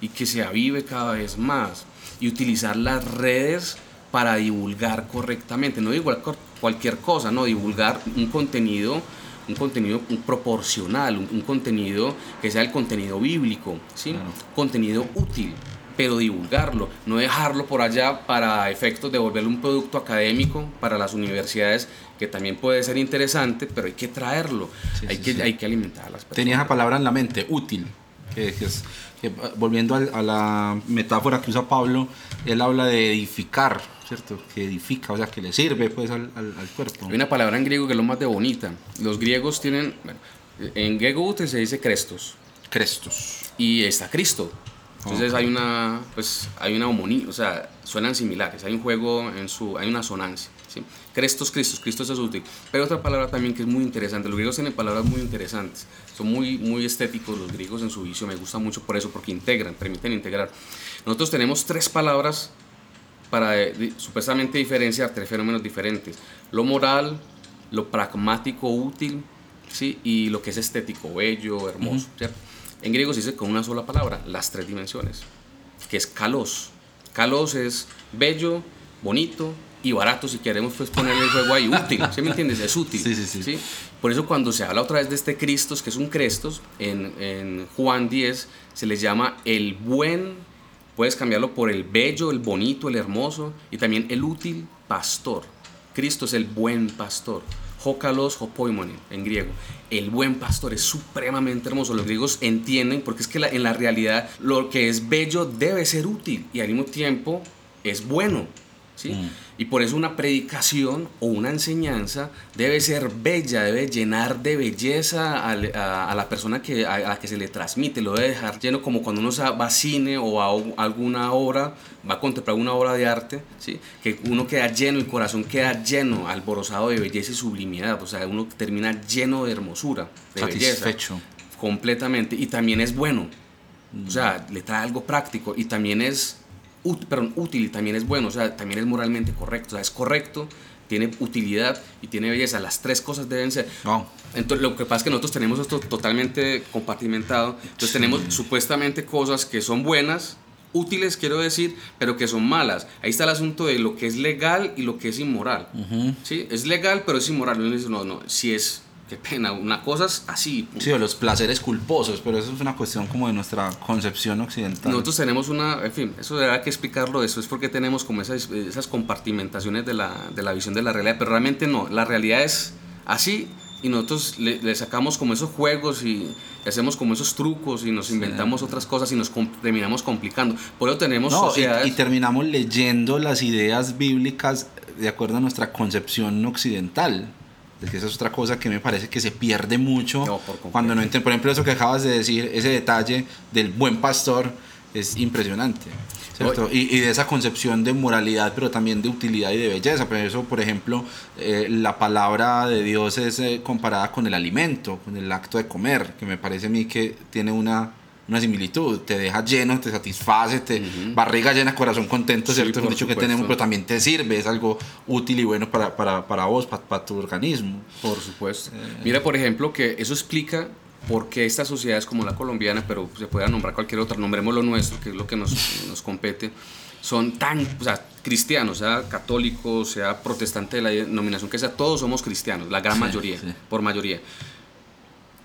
y que se avive cada vez más y utilizar las redes para divulgar correctamente, no divulgar cualquier cosa, no divulgar un contenido, un contenido proporcional, un, un contenido que sea el contenido bíblico, ¿sí? Claro. contenido útil, pero divulgarlo, no dejarlo por allá para efectos de volverlo un producto académico para las universidades, que también puede ser interesante, pero hay que traerlo, Sí, hay, sí, que, sí. hay que alimentar a las personas. Tenía esa palabra en la mente, útil. Que, que es, que, volviendo al- a la metáfora que usa Pablo, él habla de edificar, ¿cierto? Que edifica, o sea, que le sirve pues al, al- al cuerpo. Hay una palabra en griego que es lo más de bonita. Los griegos tienen, bueno, en griego se dice crestos Crestos. y está Cristo. Entonces Ok. hay una, pues, hay una homonía, o sea, suenan similares. Hay un juego en su, hay una sonancia. ¿sí? Crestos, Cristos, Cristo es útil. Pero otra palabra también que es muy interesante. Los griegos tienen palabras muy interesantes. Son muy, muy estéticos los griegos en su vicio. Me gusta mucho por eso, porque integran, permiten integrar. Nosotros tenemos tres palabras para eh, supuestamente diferenciar tres fenómenos diferentes. Lo moral, lo pragmático, útil, ¿sí? y lo que es estético, bello, hermoso. ¿cierto? En griego se dice con una sola palabra, las tres dimensiones, que es kalos. Kalos es bello, bonito y barato, si queremos pues ponerle el juego ahí, útil, ¿sí me entiendes? Es útil. Sí, sí, sí. Por eso cuando se habla otra vez de este Cristos, que es un Crestos, en, en Juan 10 se les llama el buen, puedes cambiarlo por el bello, el bonito, el hermoso, y también el útil pastor. Cristo es el buen pastor. Jokalos hopoimonen en griego. El buen pastor es supremamente hermoso. Los griegos entienden porque es que la- en la realidad lo que es bello debe ser útil y al mismo tiempo es bueno. ¿sí? Y por eso una predicación o una enseñanza debe ser bella, debe llenar de belleza a, a- a la persona que, a, a la que se le transmite, lo debe dejar lleno como cuando uno va a cine o a alguna obra, va a contemplar una obra de arte, ¿sí? que uno queda lleno, el corazón queda lleno, alborozado de belleza y sublimidad, o sea, uno termina lleno de hermosura, de belleza. Satisfecho. Completamente. Y también es bueno. O sea, le trae algo práctico. Y también es út- perdón, útil también es bueno. O sea, también es moralmente correcto. O sea, es correcto, tiene utilidad y tiene belleza. Las tres cosas deben ser. Wow. Entonces, lo que pasa es que nosotros tenemos esto totalmente compartimentado. Entonces, tenemos supuestamente cosas que son buenas, útiles, quiero decir, pero que son malas. Ahí está el asunto de lo que es legal y lo que es inmoral. ¿Sí? Es legal, pero es inmoral. No, no, si es, qué pena, una cosa es así. Sí, o los placeres culposos, pero eso es una cuestión como de nuestra concepción occidental. Nosotros tenemos una, en fin, eso habrá que explicarlo, eso es porque tenemos como esas, esas compartimentaciones de la, de la visión de la realidad, pero realmente no, la realidad es así y nosotros le, le sacamos como esos juegos y, y hacemos como esos trucos y nos inventamos otras cosas y nos com- terminamos complicando. Por eso tenemos No, y, sociedades... y terminamos leyendo las ideas bíblicas de acuerdo a nuestra concepción occidental. De que esa es otra cosa que me parece que se pierde mucho No, cuando no entienden. Por ejemplo, eso que acabas de decir, ese detalle del buen pastor es impresionante. ¿cierto? Y, y de esa concepción de moralidad, pero también de utilidad y de belleza. Por eso, por ejemplo, eh, la palabra de Dios es eh, comparada con el alimento, con el acto de comer, que me parece a mí que tiene una, una similitud. Te deja lleno, te satisface, te barriga llena, corazón contento, Sí, ¿cierto? Es un dicho que supuesto. tenemos, pero también te sirve, es algo útil y bueno para, para, para vos, para, para tu organismo. Por supuesto. Mira, por ejemplo, que eso explica por qué estas sociedades como la colombiana, pero se puede nombrar cualquier otra, nombremos lo nuestro, que es lo que nos, nos compete, son tan, o sea, cristianos, sea católico, sea protestante de la denominación que sea, todos somos cristianos, la gran Sí, mayoría, sí. por mayoría.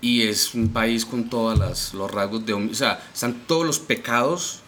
Y es un país con todos los rasgos de... O sea, están todos los pecados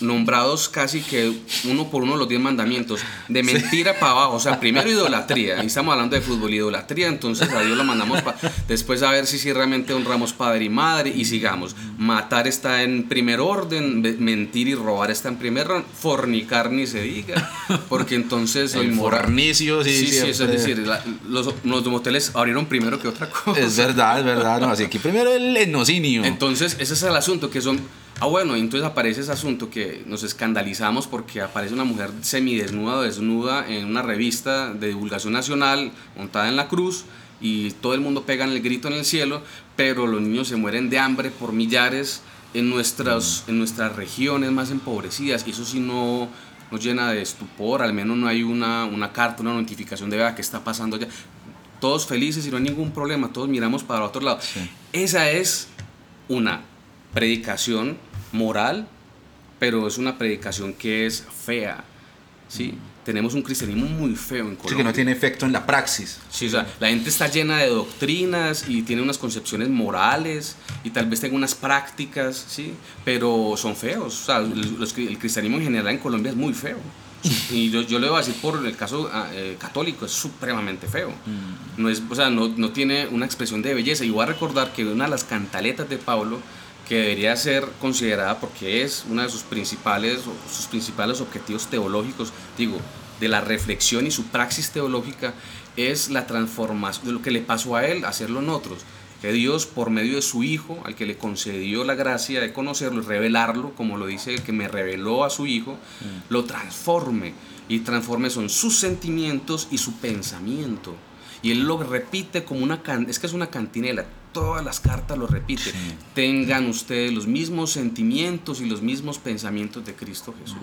nombrados casi que uno por uno los diez mandamientos, de mentira para abajo, o sea, primero idolatría, y estamos hablando de fútbol, idolatría, entonces a Dios lo mandamos para después a ver si, si realmente honramos padre y madre y sigamos, matar está en primer orden, mentir y robar está en primer orden, fornicar ni se diga, porque entonces El inmoral- fornicio, sí, sí, sí, es decir, la- los, los moteles abrieron primero que otra cosa. Es verdad, es verdad. No, así que primero el enocinio. Entonces, ese es el asunto, que son... Ah, bueno, entonces aparece ese asunto que nos escandalizamos porque aparece una mujer semidesnuda o desnuda en una revista de divulgación nacional montada en la cruz y todo el mundo pega en el grito en el cielo, pero los niños se mueren de hambre por millares en nuestras, en nuestras regiones más empobrecidas y eso sí no nos llena de estupor, al menos no hay una, una carta, una notificación de vea qué está pasando allá. Todos felices y no hay ningún problema, todos miramos para otro lado. Sí. Esa es una predicación moral, pero es una predicación que es fea. ¿sí? Tenemos un cristianismo muy feo en Colombia. Sí, que no tiene efecto en la praxis. Sí, o sea, la gente está llena de doctrinas y tiene unas concepciones morales y tal vez tenga unas prácticas, ¿sí? Pero son feos. O sea, los- el cristianismo en general en Colombia es muy feo. Y yo, yo le voy a decir por el caso ah, eh, católico, es supremamente feo. No, es, o sea, no, no tiene una expresión de belleza. Y voy a recordar que una de las cantaletas de Pablo, que debería ser considerada porque es una de sus principales, sus principales objetivos teológicos, digo, de la reflexión y su praxis teológica, es la transformación de lo que le pasó a él, hacerlo en otros. Que Dios, por medio de su Hijo, al que le concedió la gracia de conocerlo y revelarlo, como lo dice el que me reveló a su Hijo, lo transforme. Y transforme son sus sentimientos y su pensamiento. Y él lo repite como una can es que es una cantinela, todas las cartas lo repite. Tengan ustedes los mismos sentimientos y los mismos pensamientos de Cristo Jesús.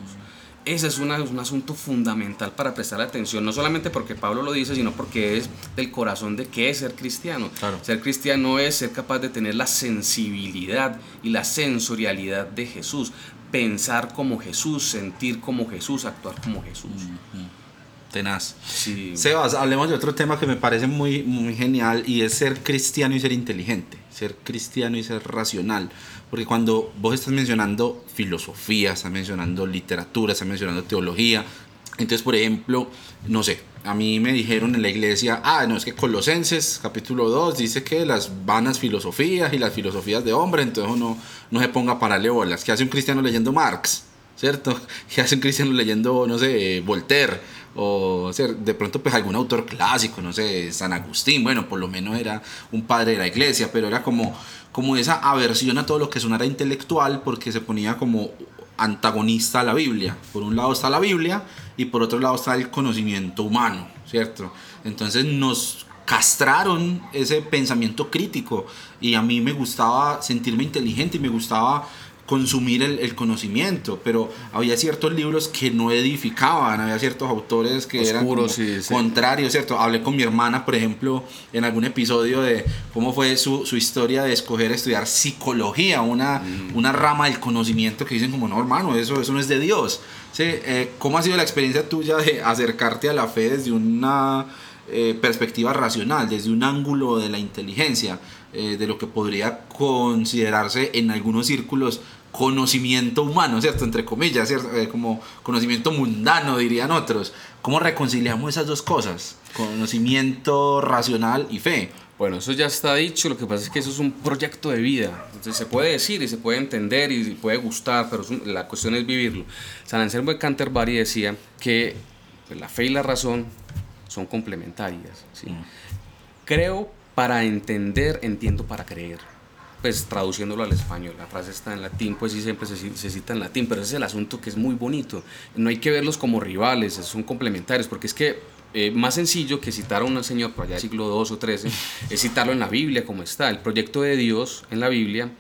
Ese es una- un asunto fundamental para prestar atención, no solamente porque Pablo lo dice, sino porque es del corazón de qué es ser cristiano. Claro. Ser cristiano es ser capaz de tener la sensibilidad y la sensorialidad de Jesús, pensar como Jesús, sentir como Jesús, actuar como Jesús. Tenaz. Sí. Sebas, hablemos de otro tema que me parece muy, muy genial y es ser cristiano y ser inteligente, ser cristiano y ser racional. Porque cuando vos estás mencionando filosofía, estás mencionando literatura, estás mencionando teología, entonces, por ejemplo, no sé, a mí me dijeron en la iglesia, ah, no, es que Colosenses capítulo 2 dice que las vanas filosofías y las filosofías de hombre, entonces uno no se ponga para bolas. ¿Qué hace un cristiano leyendo Marx? ¿cierto? ¿Qué hace un cristiano leyendo, no sé, Voltaire? O ser de pronto pues algún autor clásico, no sé, San Agustín, bueno, por lo menos era un padre de la iglesia, pero era como, como esa aversión a todo lo que sonara intelectual porque se ponía como antagonista a la Biblia. Por un lado está la Biblia y por otro lado está el conocimiento humano, ¿cierto? Entonces nos castraron ese pensamiento crítico y a mí me gustaba sentirme inteligente y me gustaba consumir el, conocimiento, pero había ciertos libros que no edificaban, había ciertos autores que eran contrarios, ¿cierto? Hablé con mi hermana, por ejemplo, en algún episodio de cómo fue su, su historia de escoger estudiar psicología, una, mm. una rama del conocimiento que dicen como, no, hermano, eso, eso no es de Dios. ¿Sí? Eh, ¿Cómo ha sido la experiencia tuya de acercarte a la fe desde una eh, perspectiva racional, desde un ángulo de la inteligencia, eh, de lo que podría considerarse en algunos círculos conocimiento humano, ¿cierto? Entre comillas, ¿cierto? Eh, como conocimiento mundano, dirían otros. ¿Cómo reconciliamos esas dos cosas? Conocimiento racional y fe. Bueno, eso ya está dicho, lo que pasa es que eso es un proyecto de vida. Entonces se puede decir y se puede entender y puede gustar, pero la cuestión es vivirlo. San Anselmo de Canterbury decía que pues, la fe y la razón son complementarias. ¿sí? Mm. Creo para entender, entiendo para creer. Pues traduciéndolo al español, la frase está en latín, pues sí siempre se, se, cita en latín, pero ese es el asunto que es muy bonito. No hay que verlos como rivales, son complementarios, porque es que eh, más sencillo que citar a un señor por allá del siglo II o XIII es citarlo en la Biblia como está. El proyecto de Dios en la Biblia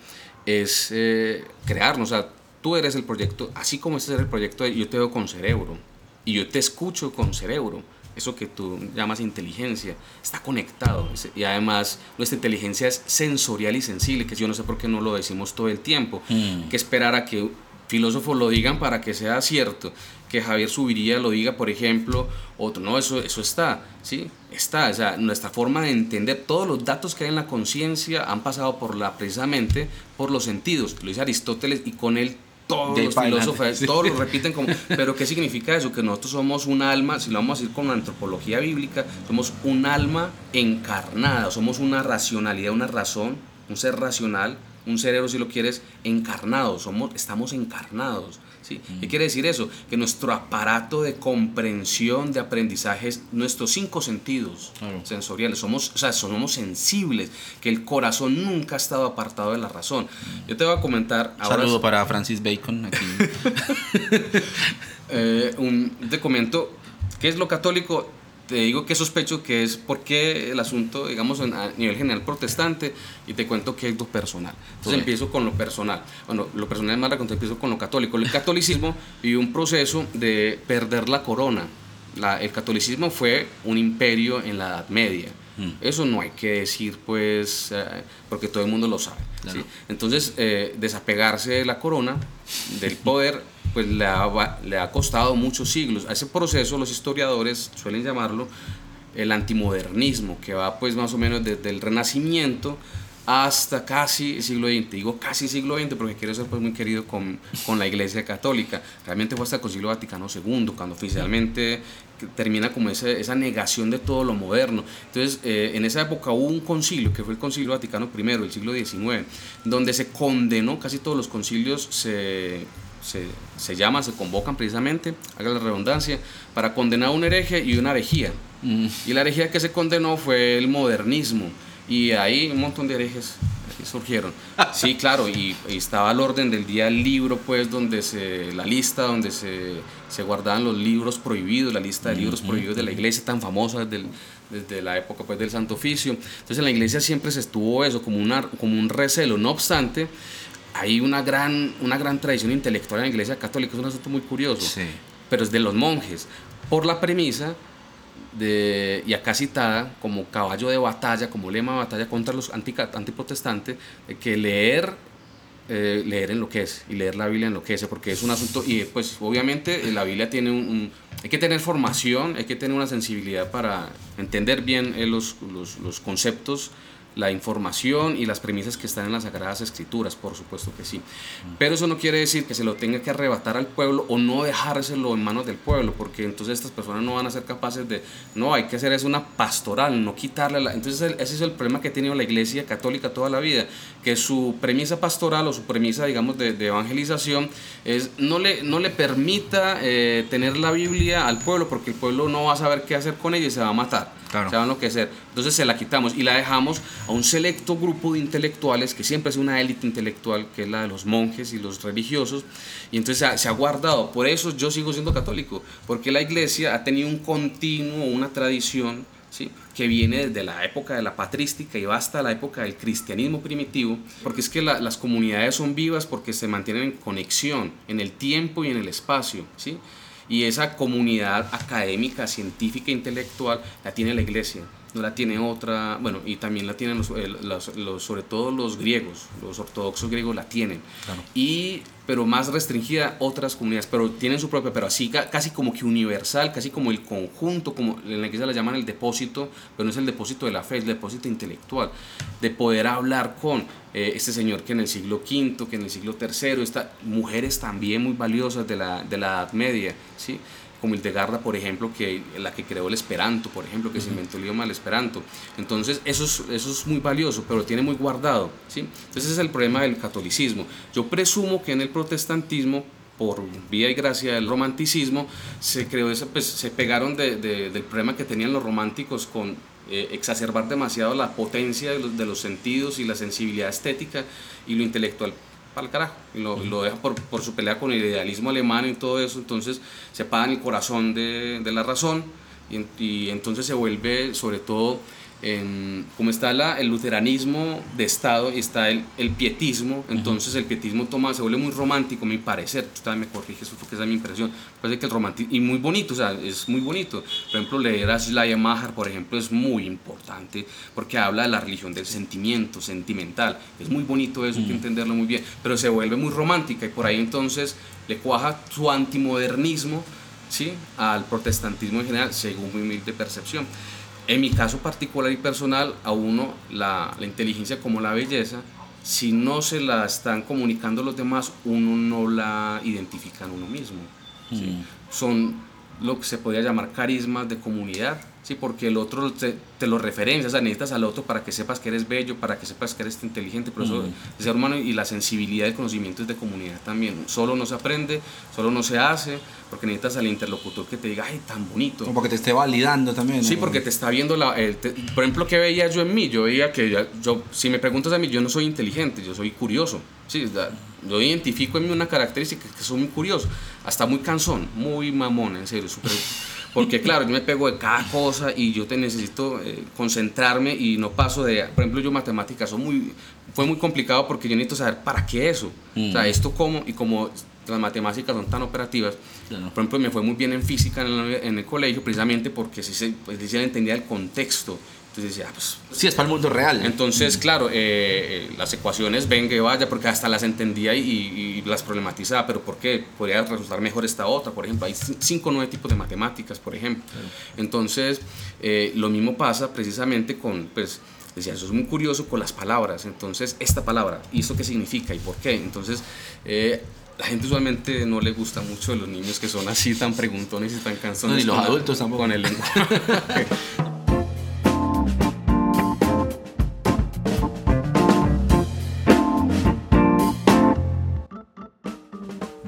es eh, crearnos, o sea, tú eres el proyecto, así como este es el proyecto, de, yo te veo con cerebro y yo te escucho con cerebro eso que tú llamas inteligencia, está conectado. Y además nuestra inteligencia es sensorial y sensible, que yo no sé por qué no lo decimos todo el tiempo. Mm. Que esperar a que filósofos lo digan para que sea cierto. Que Javier Subiría lo diga, por ejemplo, otro. No, eso, eso está, ¿sí? Está. O sea, nuestra forma de entender todos los datos que hay en la conciencia han pasado por la, precisamente por los sentidos. Lo dice Aristóteles y con él todos los filósofos, todos lo repiten como, pero ¿qué significa eso? Que nosotros somos un alma, si lo vamos a decir con la antropología bíblica, somos un alma encarnada, somos una racionalidad, una razón, un ser racional, un cerebro si lo quieres, encarnado, somos, estamos encarnados. ¿Sí? ¿Qué quiere decir eso? Que nuestro aparato de comprensión, de aprendizaje, es nuestros cinco sentidos sensoriales, somos, o sea, somos sensibles, que el corazón nunca ha estado apartado de la razón. Yo te voy a comentar... Un saludo para Francis Bacon aquí. Eh, un, te comento, ¿qué es lo católico? Te digo que sospecho que es porque el asunto, digamos, a nivel general protestante, y te cuento que es lo personal. Entonces empiezo con lo personal. Bueno, lo personal es más la empiezo con lo católico. El catolicismo vivió un proceso de perder la corona. La, el catolicismo fue un imperio en la Edad Media. Mm. Eso no hay que decir, pues, eh, porque todo el mundo lo sabe. Entonces, eh, desapegarse de la corona, del poder, pues le ha, le ha costado muchos siglos. A ese proceso los historiadores suelen llamarlo el antimodernismo, que va pues más o menos desde el Renacimiento hasta casi siglo XX. Digo casi siglo XX porque quiero ser pues muy querido con, con la Iglesia Católica. Realmente fue hasta el Concilio Vaticano II, cuando oficialmente termina como esa, esa negación de todo lo moderno. Entonces, eh, en esa época hubo un concilio, que fue el Concilio Vaticano I, el siglo XIX, donde se condenó, casi todos los concilios se se, se llaman, se convocan precisamente, haga la redundancia, para condenar un hereje y una herejía. Mm. Y la herejía que se condenó fue el modernismo. Y ahí un montón de herejes surgieron. Sí, claro, y, estaba al orden del día el libro, pues, donde se, la lista donde se, se guardaban los libros prohibidos, la lista de libros prohibidos de la iglesia tan famosa desde, desde la época pues, del Santo Oficio. Entonces en la iglesia siempre se estuvo eso, como, una, como un recelo. No obstante, hay una gran, una gran tradición intelectual en la Iglesia Católica, es un asunto muy curioso, pero es de los monjes, por la premisa de, y acá citada como caballo de batalla, como lema de batalla contra los antiprotestantes, de que leer, eh, leer enloquece y leer la Biblia enloquece, porque es un asunto, y pues obviamente la Biblia tiene un, hay que tener formación, hay que tener una sensibilidad para entender bien eh, los, los, los conceptos la información y las premisas que están en las Sagradas Escrituras, por supuesto que sí. Pero eso no quiere decir que se lo tenga que arrebatar al pueblo o no dejárselo en manos del pueblo, porque entonces estas personas no van a ser capaces de, no, hay que hacer es una pastoral, no quitarle la... Entonces ese es el problema que ha tenido la Iglesia Católica toda la vida, que su premisa pastoral o su premisa, digamos, de, evangelización es no le, no le permita eh, tener la Biblia al pueblo, porque el pueblo no va a saber qué hacer con ella y se va a matar. Claro. Se va a enloquecer. Entonces se la quitamos y la dejamos a un selecto grupo de intelectuales, que siempre es una élite intelectual, que es la de los monjes y los religiosos, y entonces se ha, guardado. Por eso yo sigo siendo católico, porque la iglesia ha tenido un continuo, una tradición, ¿sí? que viene desde la época de la patrística y va hasta la época del cristianismo primitivo, porque es que las comunidades son vivas porque se mantienen en conexión en el tiempo y en el espacio, ¿sí? Y esa comunidad académica, científica, intelectual, la tiene la iglesia, la tiene otra, bueno, y también la tienen los, los, sobre todo los griegos, los ortodoxos griegos la tienen. Y pero más restringida otras comunidades, pero tienen su propia, pero así casi como que universal, casi como el conjunto, como en la iglesia la llaman el depósito, pero no es el depósito de la fe, es el depósito intelectual, de poder hablar con eh, este señor que en el siglo V, que en el siglo III, está, mujeres también muy valiosas de la, de la Edad Media, ¿sí? Como Hildegarda, por ejemplo, que la que creó el Esperanto, por ejemplo, que se inventó el idioma del Esperanto. Entonces, eso es, eso es muy valioso, pero lo tiene muy guardado. ¿sí? Entonces, ese es el problema del catolicismo. Yo presumo que en el protestantismo, por vía y gracia del romanticismo, se creó eso, pues, se pegaron de, del problema que tenían los románticos con eh, exacerbar demasiado la potencia de los, de los, sentidos y la sensibilidad estética y lo intelectual para el carajo. Y lo, lo deja por, por, su pelea con el idealismo alemán y todo eso. Entonces se paga en el corazón de, de la razón y, y, entonces se vuelve sobre todo como está la, el luteranismo de Estado y está el, el pietismo, entonces el pietismo toma, se vuelve muy romántico, a mi parecer, tú también me corriges porque esa es mi impresión, parece que el romanticismo, y muy bonito, o sea, es muy bonito, por ejemplo, leer a Shlaya Mahar, por ejemplo, es muy importante, porque habla de la religión del sentimiento, sentimental, es muy bonito eso, hay que entenderlo muy bien, pero se vuelve muy romántica y por ahí entonces le cuaja su antimodernismo, ¿sí? al protestantismo en general, según mi humilde percepción. En mi caso particular y personal, a uno la, la, inteligencia como la belleza, si no se la están comunicando los demás, uno no la identifica en uno mismo. ¿sí? Mm. Son lo que se podría llamar carismas de comunidad Sí, porque el otro te, te, lo referencia, o sea, necesitas al otro para que sepas que eres bello, para que sepas que eres inteligente, por eso el ser humano y la sensibilidad de conocimientos de comunidad también. Solo no se aprende, solo no se hace, porque necesitas al interlocutor que te diga, ay, tan bonito. Como que te esté validando también. Sí, porque te está viendo, la, el, por ejemplo, ¿qué veía yo en mí? Yo veía que, yo, si me preguntas a mí, yo no soy inteligente, yo soy curioso. Sí, yo identifico en mí una característica que soy muy curioso, hasta muy cansón, muy mamón, en serio, súper... Porque claro, yo me pego de cada cosa y yo te necesito eh, concentrarme y no paso de, por ejemplo, yo matemáticas, son muy, fue muy complicado porque yo necesito saber para qué eso. O sea, mm. esto cómo, y como las matemáticas son tan operativas, por ejemplo, me fue muy bien en física en el, en el colegio precisamente porque sí se, pues, sí se entendía el contexto entonces decía, pues... Sí, es para el mundo real. Entonces, claro, eh, eh, las ecuaciones venga y vaya, porque hasta las entendía y, las problematizaba, pero ¿por qué? Podría resultar mejor esta otra, por ejemplo. Hay cinco o nueve tipos de matemáticas, por ejemplo. Entonces, eh, lo mismo pasa precisamente con, pues, decía, eso es muy curioso con las palabras. Entonces, esta palabra, ¿y esto qué significa y por qué? Entonces, la gente usualmente no le gusta mucho de los niños que son así tan preguntones y tan cansones. No, y los adultos tampoco. Con el lenguaje.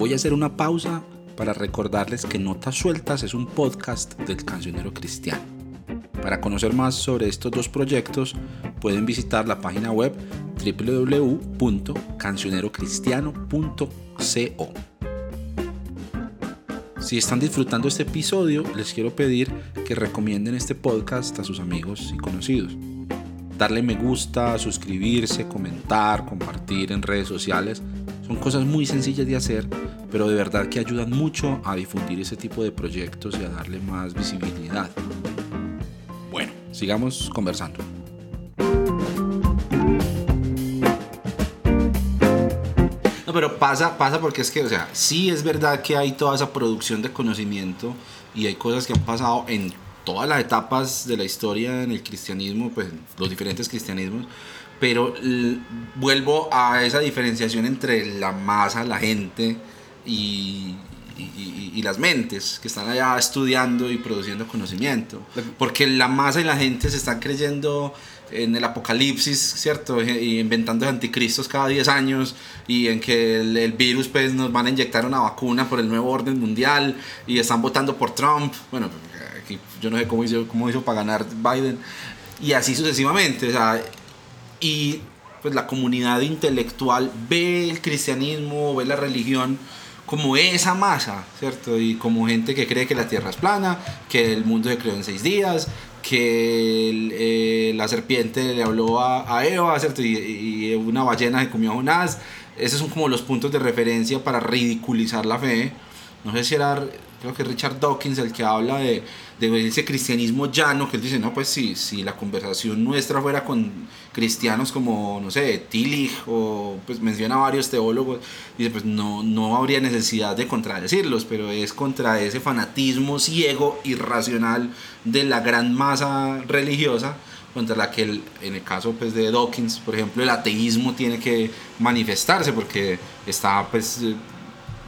Voy a hacer una pausa para recordarles que Notas Sueltas es un podcast del cancionero cristiano. Para conocer más sobre estos dos proyectos pueden visitar la página web www.cancionerocristiano.co. Si están disfrutando este episodio, les quiero pedir que recomienden este podcast a sus amigos y conocidos. Darle me gusta, suscribirse, comentar, compartir en redes sociales son cosas muy sencillas de hacer, pero de verdad que ayudan mucho a difundir ese tipo de proyectos y a darle más visibilidad. Bueno, sigamos conversando. No, pero pasa, pasa porque es que, o sea, sí es verdad que hay toda esa producción de conocimiento y hay cosas que han pasado en todas las etapas de la historia en el cristianismo, pues los diferentes cristianismos, pero vuelvo a esa diferenciación entre la masa, la gente y, y, las mentes que están allá estudiando y produciendo conocimiento. Porque la masa y la gente se están creyendo en el apocalipsis, ¿cierto? Y inventando anticristos cada 10 años y en que el, virus pues nos van a inyectar una vacuna por el nuevo orden mundial y están votando por Trump. Bueno, aquí yo no sé cómo hizo, cómo hizo para ganar Biden y así sucesivamente. O sea, y pues la comunidad intelectual ve el cristianismo, ve la religión como esa masa, ¿cierto? Y como gente que cree que la Tierra es plana, que el mundo se creó en seis días, que eh, la serpiente le habló a, Eva, ¿cierto? Y, una ballena se comió a Jonás. Esos son como los puntos de referencia para ridiculizar la fe. No sé si era, creo que Richard Dawkins el que habla de de ese cristianismo llano, que él dice, no, pues si, si la conversación nuestra fuera con cristianos como, no sé, Tillich, o pues menciona varios teólogos, dice, pues no, no habría necesidad de contradecirlos, pero es contra ese fanatismo ciego, irracional de la gran masa religiosa, contra la que el, en el caso pues, de Dawkins, por ejemplo, el ateísmo tiene que manifestarse porque está pues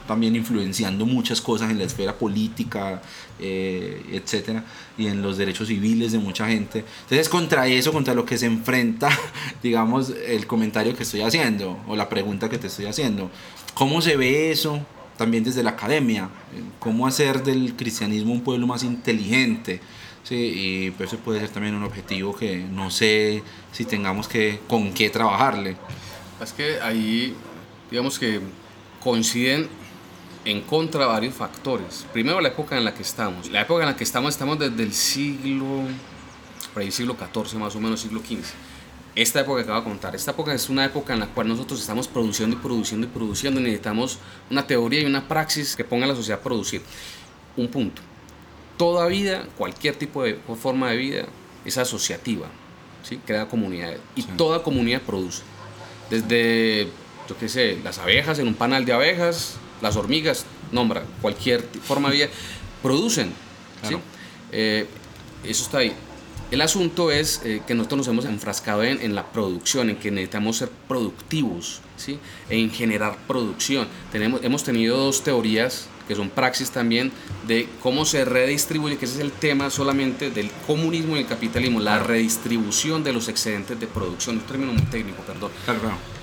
también influenciando muchas cosas en la esfera política, eh, etcétera, y en los derechos civiles de mucha gente. Entonces, contra eso, contra lo que se enfrenta, digamos, el comentario que estoy haciendo o la pregunta que te estoy haciendo. ¿Cómo se ve eso también desde la academia? ¿Cómo hacer del cristianismo un pueblo más inteligente? Sí, y pues eso puede ser también un objetivo que no sé si tengamos que con qué trabajarle. Es que ahí, digamos que coinciden en contra varios factores. Primero la época en la que estamos. La época en la que estamos estamos desde el siglo, por ahí siglo XIV más o menos, siglo XV. Esta época que acabo de contar, esta época es una época en la cual nosotros estamos produciendo y produciendo y produciendo. Necesitamos una teoría y una praxis que ponga a la sociedad a producir. Un punto. Toda vida, cualquier tipo de forma de vida, es asociativa. ¿sí? Crea comunidades. Y toda comunidad produce. Desde, yo qué sé, las abejas en un panal de abejas, las hormigas, nombra, cualquier forma de vida, producen. Eh, eso está ahí. El asunto es eh, que nosotros nos hemos enfrascado en, en, la producción, en que necesitamos ser productivos, ¿sí? en generar producción. Tenemos, hemos tenido dos teorías que son praxis también de cómo se redistribuye, que ese es el tema solamente del comunismo y el capitalismo, la redistribución de los excedentes de producción. Un término muy técnico, perdón. Claro,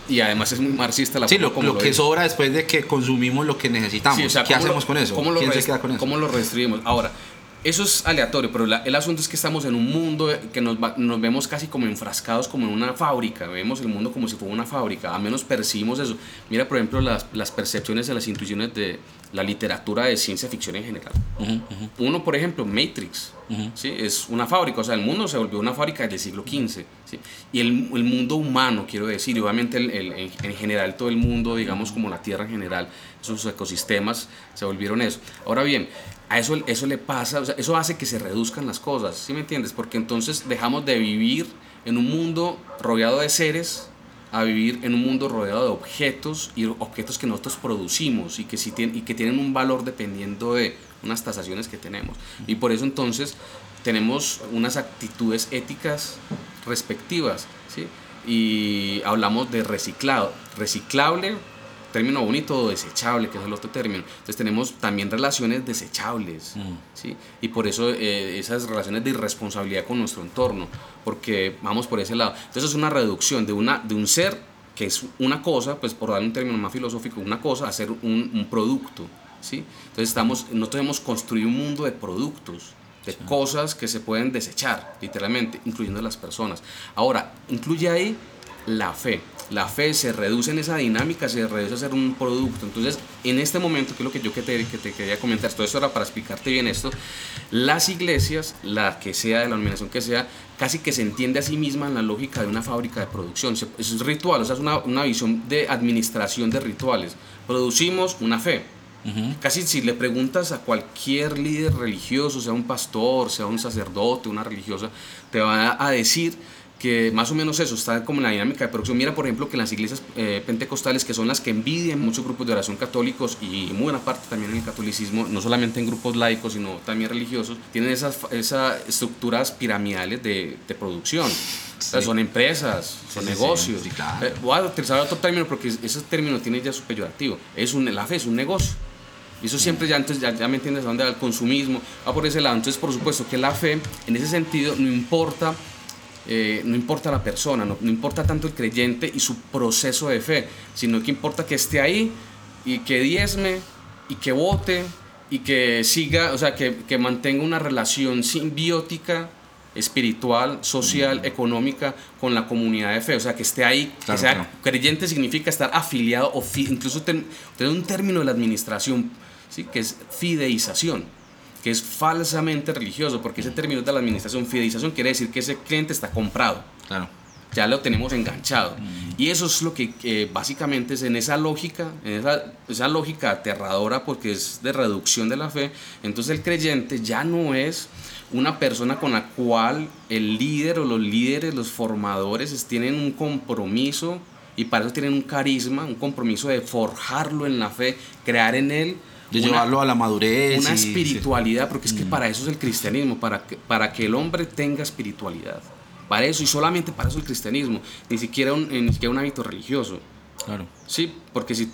y además es muy marxista la sí, lo, lo, que sobra después de que consumimos lo que necesitamos. ¿Qué hacemos con eso? ¿Cómo lo, ¿Quién se queda con eso? ¿Cómo lo redistribuimos? Ahora, eso es aleatorio, pero el asunto es que estamos en un mundo que nos, nos, vemos casi como enfrascados como en una fábrica, vemos el mundo como si fuera una fábrica, a menos percibimos eso. Mira, por ejemplo, las, las percepciones de las intuiciones de la literatura de ciencia ficción en general. Uno, por ejemplo, Matrix, ¿sí? es una fábrica, o sea, el mundo se volvió una fábrica del siglo XV, ¿sí? y el, el, mundo humano, quiero decir, y obviamente el, el, en general todo el mundo, digamos como la Tierra en general, esos ecosistemas se volvieron eso. Ahora bien, a eso, eso le pasa, eso hace que se reduzcan las cosas, ¿sí me entiendes? Porque entonces dejamos de vivir en un mundo rodeado de seres a vivir en un mundo rodeado de objetos y objetos que nosotros producimos y que, tienen, un valor dependiendo de unas tasaciones que tenemos. Y por eso entonces tenemos unas actitudes éticas respectivas. Y hablamos de reciclado, reciclable término bonito desechable, que es el otro término. Entonces tenemos también relaciones desechables, mm. ¿sí? Y por eso eh, esas relaciones de irresponsabilidad con nuestro entorno, porque vamos por ese lado. Entonces es una reducción de, una, de un ser que es una cosa, pues por dar un término más filosófico, una cosa a ser un, un producto, ¿sí? Entonces estamos, nosotros hemos construido un mundo de productos, de cosas que se pueden desechar, literalmente, incluyendo las personas. Ahora, incluye ahí la fe la fe se reduce en esa dinámica, se reduce a ser un producto. Entonces, en este momento, que es lo que yo que te, que te quería comentar, todo esto era para explicarte bien esto, las iglesias, la que sea, de la denominación que sea, casi que se entiende a sí misma en la lógica de una fábrica de producción. Es ritual, o sea, es una, una visión de administración de rituales. Producimos una fe. Casi si le preguntas a cualquier líder religioso, sea un pastor, sea un sacerdote, una religiosa, te va a decir que más o menos eso, está como en la dinámica de producción. Mira, por ejemplo, que en las iglesias eh, pentecostales, que son las que envidian muchos grupos de oración católicos y muy buena parte también en el catolicismo, no solamente en grupos laicos, sino también religiosos, tienen esas, esas estructuras piramidales de, de producción. O sea, son empresas, son Sí, sí, negocios. sí, claro. Eh, voy a utilizar otro término porque ese término tiene ya su peyorativo. Es un, la fe es un negocio. Y eso siempre ya, entonces, ya, ya me entiendes a dónde va el consumismo, va por ese lado. Entonces, por supuesto que la fe, en ese sentido, no importa, eh, no importa la persona, no, no importa tanto el creyente y su proceso de fe, sino que importa que esté ahí y que diezme y que vote y que siga, o sea, que, que mantenga una relación simbiótica espiritual, social, económica con la comunidad de fe, o sea, que esté ahí, que sea claro. creyente significa estar afiliado o fi- incluso ten- tener un término de la administración, ¿sí? que es fideización, que es falsamente religioso, porque ese término de la administración, fideización, quiere decir que ese cliente está comprado, Claro. ya lo tenemos enganchado. Y eso es lo que eh, básicamente es en esa lógica, en esa, esa lógica aterradora porque es de reducción de la fe, entonces el creyente ya no es una persona con la cual el líder o los líderes, los formadores es- tienen un compromiso y para eso tienen un carisma, un compromiso de forjarlo en la fe, crear en él De una- llevarlo a la madurez. una y- sí. espiritualidad, porque es que para eso es el cristianismo, para que, para que el hombre tenga espiritualidad. Para eso y solamente para eso el cristianismo, ni siquiera un, ni siquiera un hábito religioso. Claro. Sí, porque si,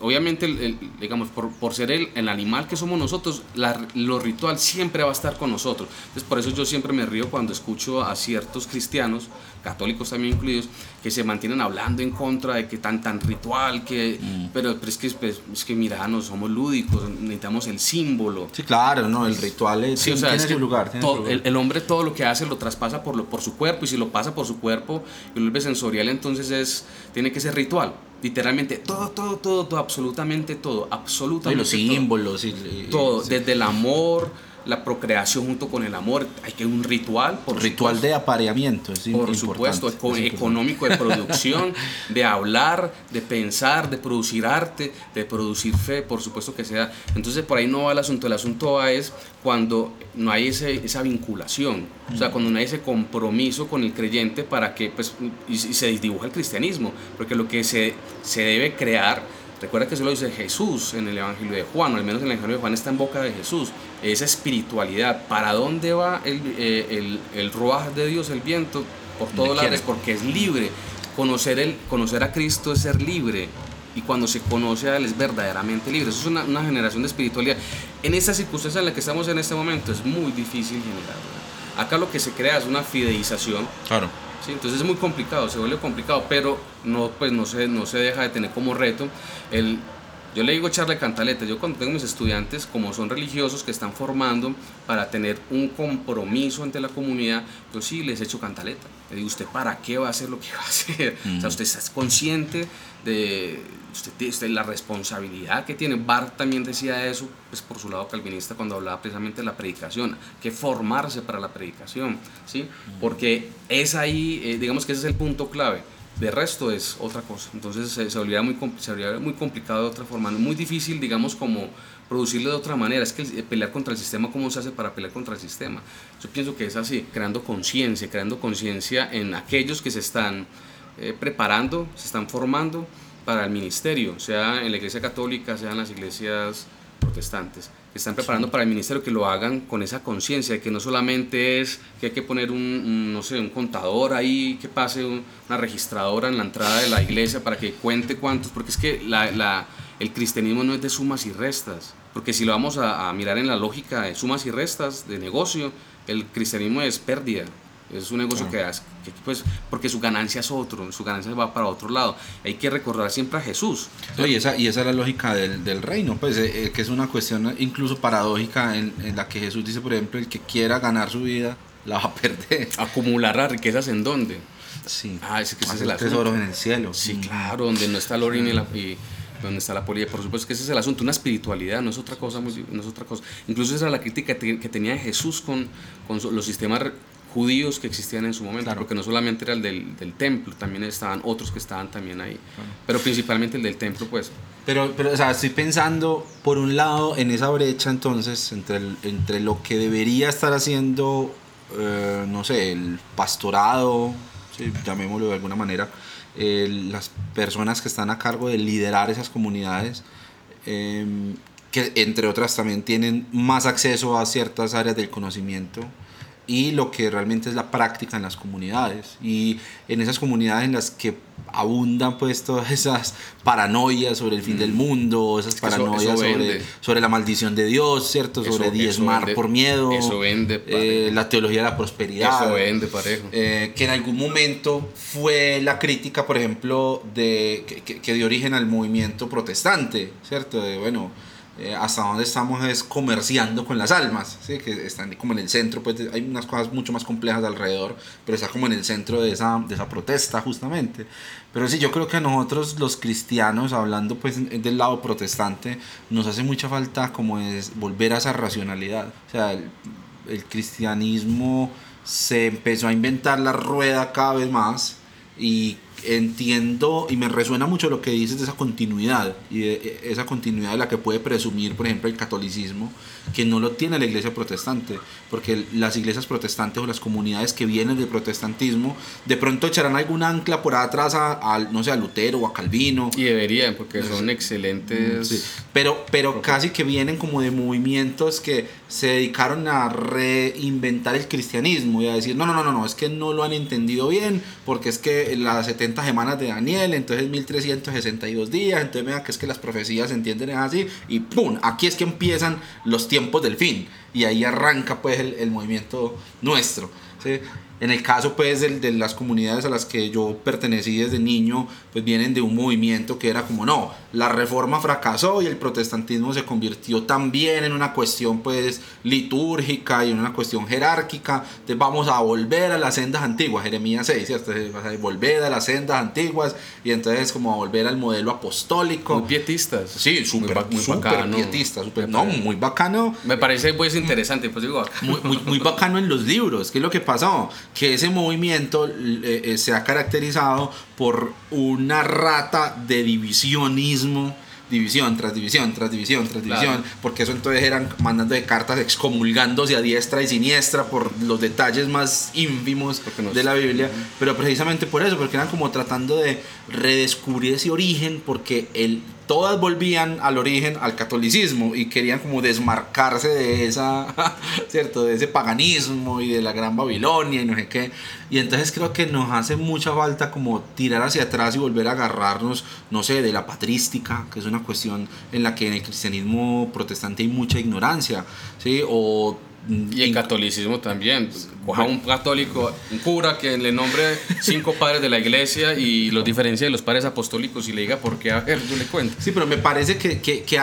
obviamente, el- el- digamos, por, por ser el, el animal que somos nosotros, la- lo ritual siempre va a estar con nosotros. Entonces, por eso yo siempre me río cuando escucho a ciertos cristianos, católicos también incluidos, que se mantienen hablando en contra de que tan, tan ritual, que, pero, pero es, que, pues, es que, mira, no somos lúdicos, necesitamos el símbolo. Sí, claro, no, el ritual es- Sí, o sea, tiene es que su lugar. tiene todo- su lugar. el, el hombre todo lo que hace lo traspasa por, lo, por su cuerpo y si lo pasa por su cuerpo y lo vuelve sensorial, entonces es, tiene que ser ritual. Literalmente, todo, todo, todo, todo, absolutamente todo, Y absolutamente los todo. símbolos. Y, y- Todo, sí. desde el amor, la procreación junto con el amor, hay que un ritual, por Ritual supuesto. de apareamiento. Es Por supuesto, eco- económico de producción, de hablar, de pensar, de producir arte, de producir fe, por supuesto que sea. Entonces por ahí no va el asunto, el asunto va es cuando no hay ese, esa vinculación, o sea, cuando no hay ese compromiso con el creyente para que, pues, y, y se dibuja el cristianismo, porque lo que se, se debe crear Recuerda que eso lo dice Jesús en el Evangelio de Juan, o al menos en el Evangelio de Juan está en boca de Jesús. Esa espiritualidad. ¿Para dónde va el, eh, el, el ruaj de Dios, el viento? Por todos lados, porque es libre. Conocer, el, conocer a Cristo es ser libre. Y cuando se conoce a Él es verdaderamente libre. Eso es una, una generación de espiritualidad. En esta circunstancia en la que estamos en este momento es muy difícil generarla. Acá lo que se crea es una fideización Claro. Sí, entonces es muy complicado, se vuelve complicado, pero no, pues no, se, no se deja de tener como reto el... Yo le digo echarle cantaleta, yo cuando tengo mis estudiantes, como son religiosos que están formando para tener un compromiso ante la comunidad, yo sí les echo cantaleta. Le digo, ¿usted para qué va a hacer lo que va a hacer? O sea, usted está consciente de usted, usted la responsabilidad que tiene. Bart también decía eso, pues por su lado calvinista, cuando hablaba precisamente de la predicación, que formarse para la predicación, ¿sí? Porque es ahí, eh, digamos que ese es el punto clave. De resto es otra cosa. Entonces se, se, volvería muy, se muy complicado de otra forma. Muy difícil, digamos, como producirlo de otra manera. Es que el- pelear contra el sistema, ¿cómo se hace para pelear contra el sistema? Yo pienso que es así, creando conciencia, creando conciencia en aquellos que se están eh, preparando, se están formando para el ministerio, sea en la iglesia católica, sea en las iglesias protestantes, que están preparando para el ministerio, que lo hagan con esa conciencia, de que no solamente es que hay que poner un, un, no sé, un contador ahí, que pase un- una registradora en la entrada de la iglesia para que cuente cuántos, porque es que la, la- el cristianismo no es de sumas y restas, porque si lo vamos a, a mirar en la lógica de sumas y restas, de negocio, el cristianismo es pérdida, es un negocio que, hace- que, pues, porque su ganancia es otro, su ganancia va para otro lado. Hay que recordar siempre a Jesús. No, y, esa, y esa es la lógica del, del reino, pues eh, eh, que es una cuestión incluso paradójica en, en la que Jesús dice, por ejemplo, el que quiera ganar su vida la va a perder. Acumular las riquezas en dónde? Sí. Ah, ese que ese es el tesoros en el cielo. Sí, Mm. claro, donde no está el oro ni la, y donde está la polilla. Por supuesto que ese es el asunto, una espiritualidad, no es otra cosa, muy- no es otra cosa. Incluso esa era la crítica que, tenía Jesús con, con los sistemas judíos que existían en su momento, Claro. porque no solamente era el del, del templo, también estaban otros que estaban también ahí, pero principalmente el del templo, pues. Pero, pero, o sea, estoy pensando, por un lado, en esa brecha entonces entre, el- entre lo que debería estar haciendo, eh, no sé, el pastorado llamémoslo de alguna manera, las personas que están a cargo de liderar esas comunidades, em, que entre otras también tienen más acceso a ciertas áreas del conocimiento y lo que realmente es la práctica en las comunidades y en esas comunidades en las que abundan pues todas esas paranoias sobre el fin del mm. mundo, esas paranoias sobre, sobre la maldición de Dios, ¿cierto? sobre diezmar por miedo, eso vende, eh, la teología de la prosperidad, eso vende parejo. Eh, que en algún momento fue la crítica, por ejemplo, de, que, que dio origen al movimiento protestante, ¿cierto? De, bueno, eh, hasta donde estamos es comerciando con las almas, ¿sí? que están como en el centro, pues hay unas cosas mucho más complejas alrededor, pero está como en el centro de esa, de esa protesta justamente. Pero sí, yo creo que a nosotros los cristianos, hablando pues del lado protestante, nos hace mucha falta como es volver a esa racionalidad. O sea, el, el cristianismo se empezó a inventar la rueda cada vez más y entiendo y me resuena mucho lo que dices de esa continuidad y de esa continuidad de la que puede presumir, por ejemplo, el catolicismo, que no lo tiene la iglesia protestante, porque las iglesias protestantes o las comunidades que vienen del protestantismo de pronto echarán algún ancla por atrás a, no sé, a Lutero o a Calvino. Y deberían, porque son excelentes. Pero, pero casi que vienen como de movimientos que se dedicaron a reinventar el cristianismo y a decir, no, no, no, no, no es que no lo han entendido bien, porque es que las 70 semanas de Daniel, entonces 1362 días, entonces vean que es que las profecías se entienden así, y ¡pum! Aquí es que empiezan los tiempos del fin, y ahí arranca pues el, movimiento nuestro. En el caso pues de, de, las comunidades a las que yo pertenecí desde niño, pues vienen de un movimiento que era como no, la reforma fracasó y el protestantismo se convirtió también en una cuestión pues litúrgica y en una cuestión jerárquica, entonces vamos a volver a las sendas antiguas, Jeremías 6, ¿cierto? a volver a las sendas antiguas y entonces como a volver al modelo apostólico. Muy pietistas. Sí, súper muy, bacano. pietista, super, no, muy bacano. Me parece pues interesante, pues digo. Muy, muy, muy bacano en los libros, ¿qué es lo que pasó? Que ese movimiento eh, eh, se ha caracterizado por una rata de divisionismo división tras división, tras división, tras división, porque eso entonces eran mandando de cartas excomulgándose a diestra y siniestra por los detalles más ínfimos de la Biblia, pero precisamente por eso, porque eran como tratando de redescubrir ese origen, porque el todas volvían al origen, al catolicismo, y querían como desmarcarse de esa, ¿cierto? De ese paganismo y de la gran Babilonia y no sé qué. Y entonces creo que nos hace mucha falta como tirar hacia atrás y volver a agarrarnos, no sé, de la patrística, que es una cuestión en la que en el cristianismo protestante hay mucha ignorancia, ¿sí? O y el catolicismo también. Coja un católico, un cura que le nombre cinco padres de la iglesia y los diferencia de los padres apostólicos y le diga por qué, a ver, yo le cuento. Sí, pero me parece que, que, que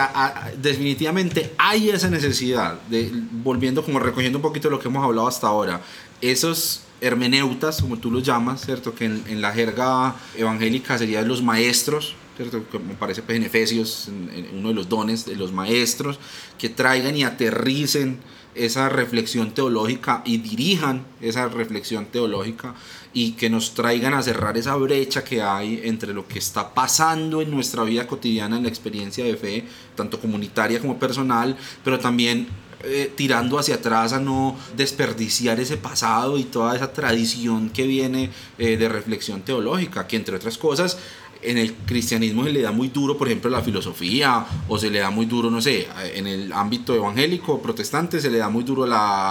definitivamente hay esa necesidad, de, volviendo como recogiendo un poquito lo que hemos hablado hasta ahora, esos hermeneutas, como tú los llamas, ¿cierto? Que en, en la jerga evangélica serían los maestros, ¿cierto? me parece pues, en Efesios, en, uno de los dones de los maestros, que traigan y aterricen esa reflexión teológica y dirijan esa reflexión teológica y que nos traigan a cerrar esa brecha que hay entre lo que está pasando en nuestra vida cotidiana, en la experiencia de fe, tanto comunitaria como personal, pero también eh, tirando hacia atrás a no desperdiciar ese pasado y toda esa tradición que viene eh, de reflexión teológica, que entre otras cosas en el cristianismo se le da muy duro, por ejemplo, la filosofía, o se le da muy duro, no sé, en el ámbito evangélico, protestante, se le da muy duro a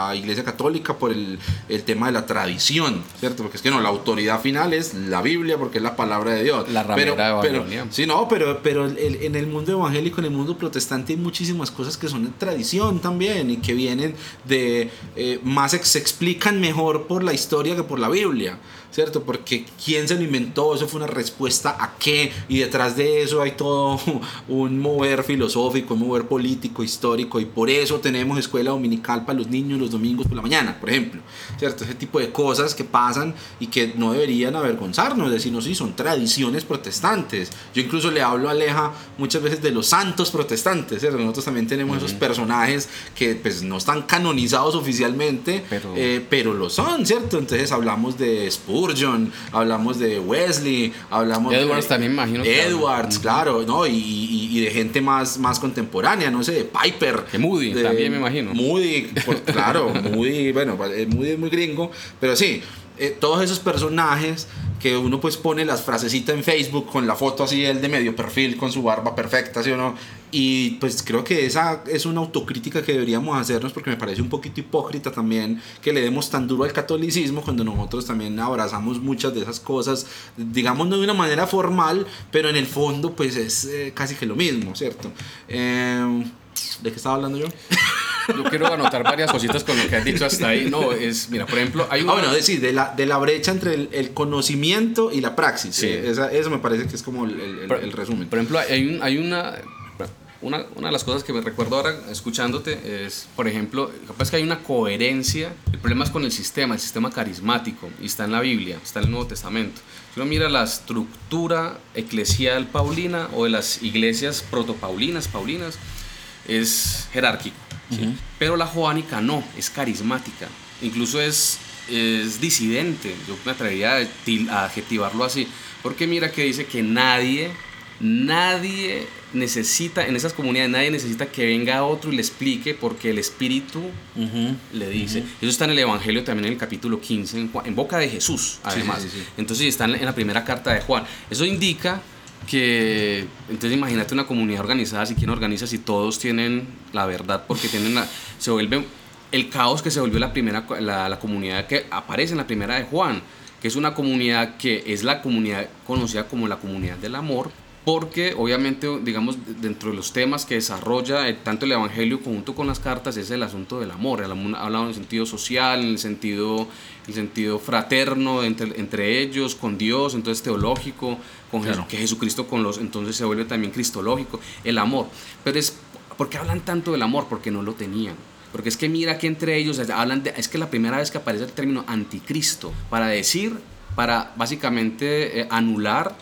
la iglesia católica por el, el, tema de la tradición, ¿cierto? Porque es que no, la autoridad final es la Biblia, porque es la palabra de Dios. La pero, pero Sí, no, pero, pero el, en el mundo evangélico, en el mundo protestante, hay muchísimas cosas que son de tradición también y que vienen de. Eh, más se explican mejor por la historia que por la Biblia. ¿Cierto? Porque quién se lo inventó, eso fue una respuesta a qué, y detrás de eso hay todo un mover filosófico, un mover político, histórico, y por eso tenemos escuela dominical para los niños los domingos por la mañana, por ejemplo, ¿cierto? Ese tipo de cosas que pasan y que no deberían avergonzarnos, decirnos, sí, son tradiciones protestantes. Yo incluso le hablo a Aleja muchas veces de los santos protestantes, ¿cierto? Nosotros también tenemos esos personajes que pues no están canonizados oficialmente, pero, eh, pero lo son, ¿cierto? Entonces hablamos de Spurgeon, hablamos de Wesley, hablamos Edwards de también imagino. Edwards, claro, ¿no? Y, y, de gente más, más contemporánea, no sé, de Piper. De Moody, también me imagino. Moody, claro, Moody, bueno, Moody es muy gringo, pero sí, eh, todos esos personajes que uno pues pone las frasecitas en Facebook con la foto así él de medio perfil con su barba perfecta, ¿sí o no? Y pues creo que esa es una autocrítica que deberíamos hacernos porque me parece un poquito hipócrita también que le demos tan duro al catolicismo cuando nosotros también abrazamos muchas de esas cosas, digamos no de una manera formal, pero en el fondo pues es eh, casi que lo mismo, ¿cierto? Eh, ¿De qué estaba hablando yo? Yo quiero anotar varias cositas con lo que has dicho hasta ahí. No, es, mira, por ejemplo, hay una... Ah, bueno, decir, de la, de la brecha entre el, conocimiento y la praxis. Sí. eso me parece que es como el, el, resumen. Por ejemplo, hay, un, hay una, una, una, de las cosas que me recuerdo ahora escuchándote es, por ejemplo, capaz que hay una coherencia. El problema es con el sistema, el sistema carismático, y está en la Biblia, está en el Nuevo Testamento. Si uno mira la estructura eclesial paulina o de las iglesias protopaulinas, paulinas, es jerárquico. Pero la joánica no, es carismática. Incluso es, es disidente. Yo me atrevería a adjetivarlo así. Porque mira que dice que nadie, nadie necesita, en esas comunidades, nadie necesita que venga otro y le explique porque el Espíritu le dice. Eso está en el Evangelio también en el capítulo 15, en, boca de Jesús, además. Entonces está en la primera carta de Juan. Eso indica que entonces imagínate una comunidad organizada, si quién organiza, si todos tienen la verdad, porque tienen la, se vuelve el caos que se volvió la primera la, la, comunidad que aparece en la primera de Juan, que es una comunidad que es la comunidad conocida como la comunidad del amor, porque obviamente, digamos, dentro de los temas que desarrolla eh, tanto el Evangelio junto con las cartas es el asunto del amor. El amor habla en el sentido social, en el sentido, el sentido fraterno entre, entre ellos, con Dios, entonces teológico, con que Jesucristo con los, entonces se vuelve también cristológico, el amor. Pero es, ¿por qué hablan tanto del amor? Porque no lo tenían. Porque es que mira que entre ellos hablan de, es que la primera vez que aparece el término anticristo, para decir, para básicamente eh, anular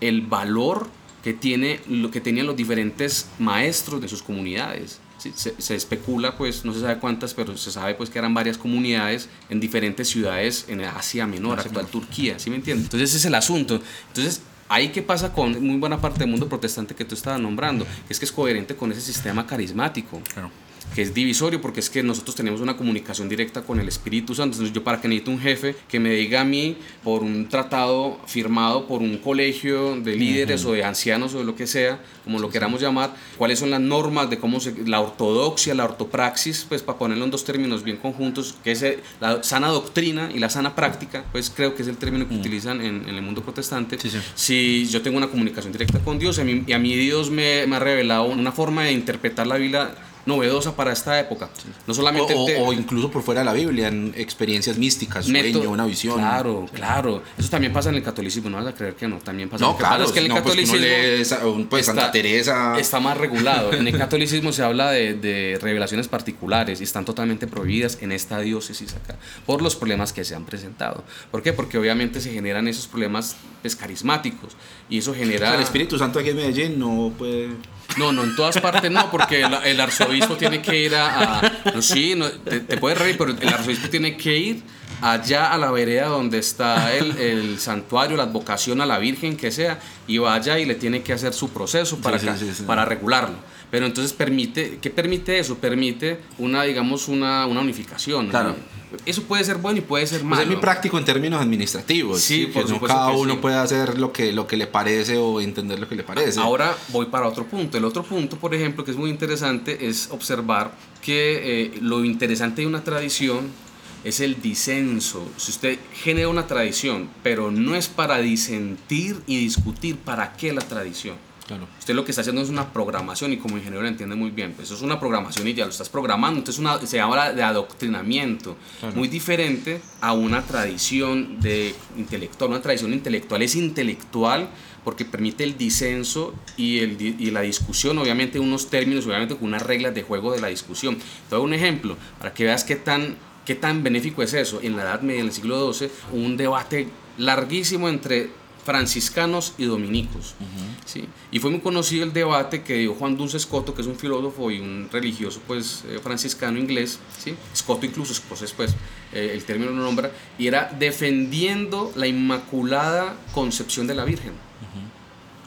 el valor que, tiene, lo que tenían los diferentes maestros de sus comunidades. se, especula, pues no se sabe cuántas, pero se sabe pues que eran varias comunidades en diferentes ciudades en Asia Menor, actual Turquía, ¿sí me entiendes? Entonces ese es el asunto. Entonces, ahí qué pasa con muy buena parte del mundo protestante que tú estabas nombrando, es que es coherente con ese sistema carismático. Claro que es divisorio porque es que nosotros tenemos una comunicación directa con el Espíritu Santo. Entonces yo para que necesito un jefe que me diga a mí por un tratado firmado por un colegio de líderes o de ancianos o de lo que sea, como lo queramos llamar, cuáles son las normas de cómo se, la ortodoxia, la ortopraxis, pues para ponerlo en dos términos bien conjuntos, que es la sana doctrina y la sana práctica, pues creo que es el término que utilizan en, el mundo protestante. Si yo tengo una comunicación directa con Dios y a mí, Dios me, me ha revelado una forma de interpretar la Biblia novedosa para esta época. No solamente o, incluso por fuera de la Biblia, en experiencias místicas, sueño, una visión. Claro, claro. Eso también pasa en el catolicismo, no vas a creer que no, también pasa. No, claro, es que en el pues, catolicismo pues, Santa Teresa está más regulado. En el catolicismo se habla de, de, revelaciones particulares y están totalmente prohibidas en esta diócesis acá por los problemas que se han presentado. ¿Por qué? Porque obviamente se generan esos problemas pues, carismáticos y eso genera... el Espíritu Santo aquí en Medellín no puede... No, no, en todas partes no, porque el, arzobispo tiene que ir a... no, sí, te, puedes reír, pero el arzobispo tiene que ir allá a la vereda donde está el, santuario, la advocación a la Virgen, que sea, y vaya y le tiene que hacer su proceso para, para regularlo. Pero entonces permite, ¿qué permite eso? Permite una, digamos, una, una unificación. Claro. Eso puede ser bueno y puede ser malo. Pues es muy práctico en términos administrativos. Sí, que no cada uno puede hacer lo que, lo que le parece o entender lo que le parece. Ahora voy para otro punto. El otro punto, por ejemplo, que es muy interesante, es observar que eh, lo interesante de una tradición es el disenso. Si usted genera una tradición, pero no es para disentir y discutir para qué la tradición Usted lo que está haciendo es una programación y como ingeniero lo entiende muy bien. Pues eso es una programación y ya lo estás programando. Entonces una, se habla de adoctrinamiento. Muy diferente a una tradición de intelectual. Una tradición intelectual es intelectual porque permite el disenso y, el, y la discusión, obviamente unos términos, obviamente con unas reglas de juego de la discusión. Te doy un ejemplo para que veas qué tan, qué tan benéfico es eso. En la Edad Media, en el siglo XII, un debate larguísimo entre franciscanos y dominicos. ¿sí? Y fue muy conocido el debate que dio Juan Duns Scotto, que es un filósofo y un religioso pues, eh, franciscano inglés, ¿sí? Scotto incluso, pues, pues eh, el término lo nombra, y era defendiendo la inmaculada concepción de la Virgen.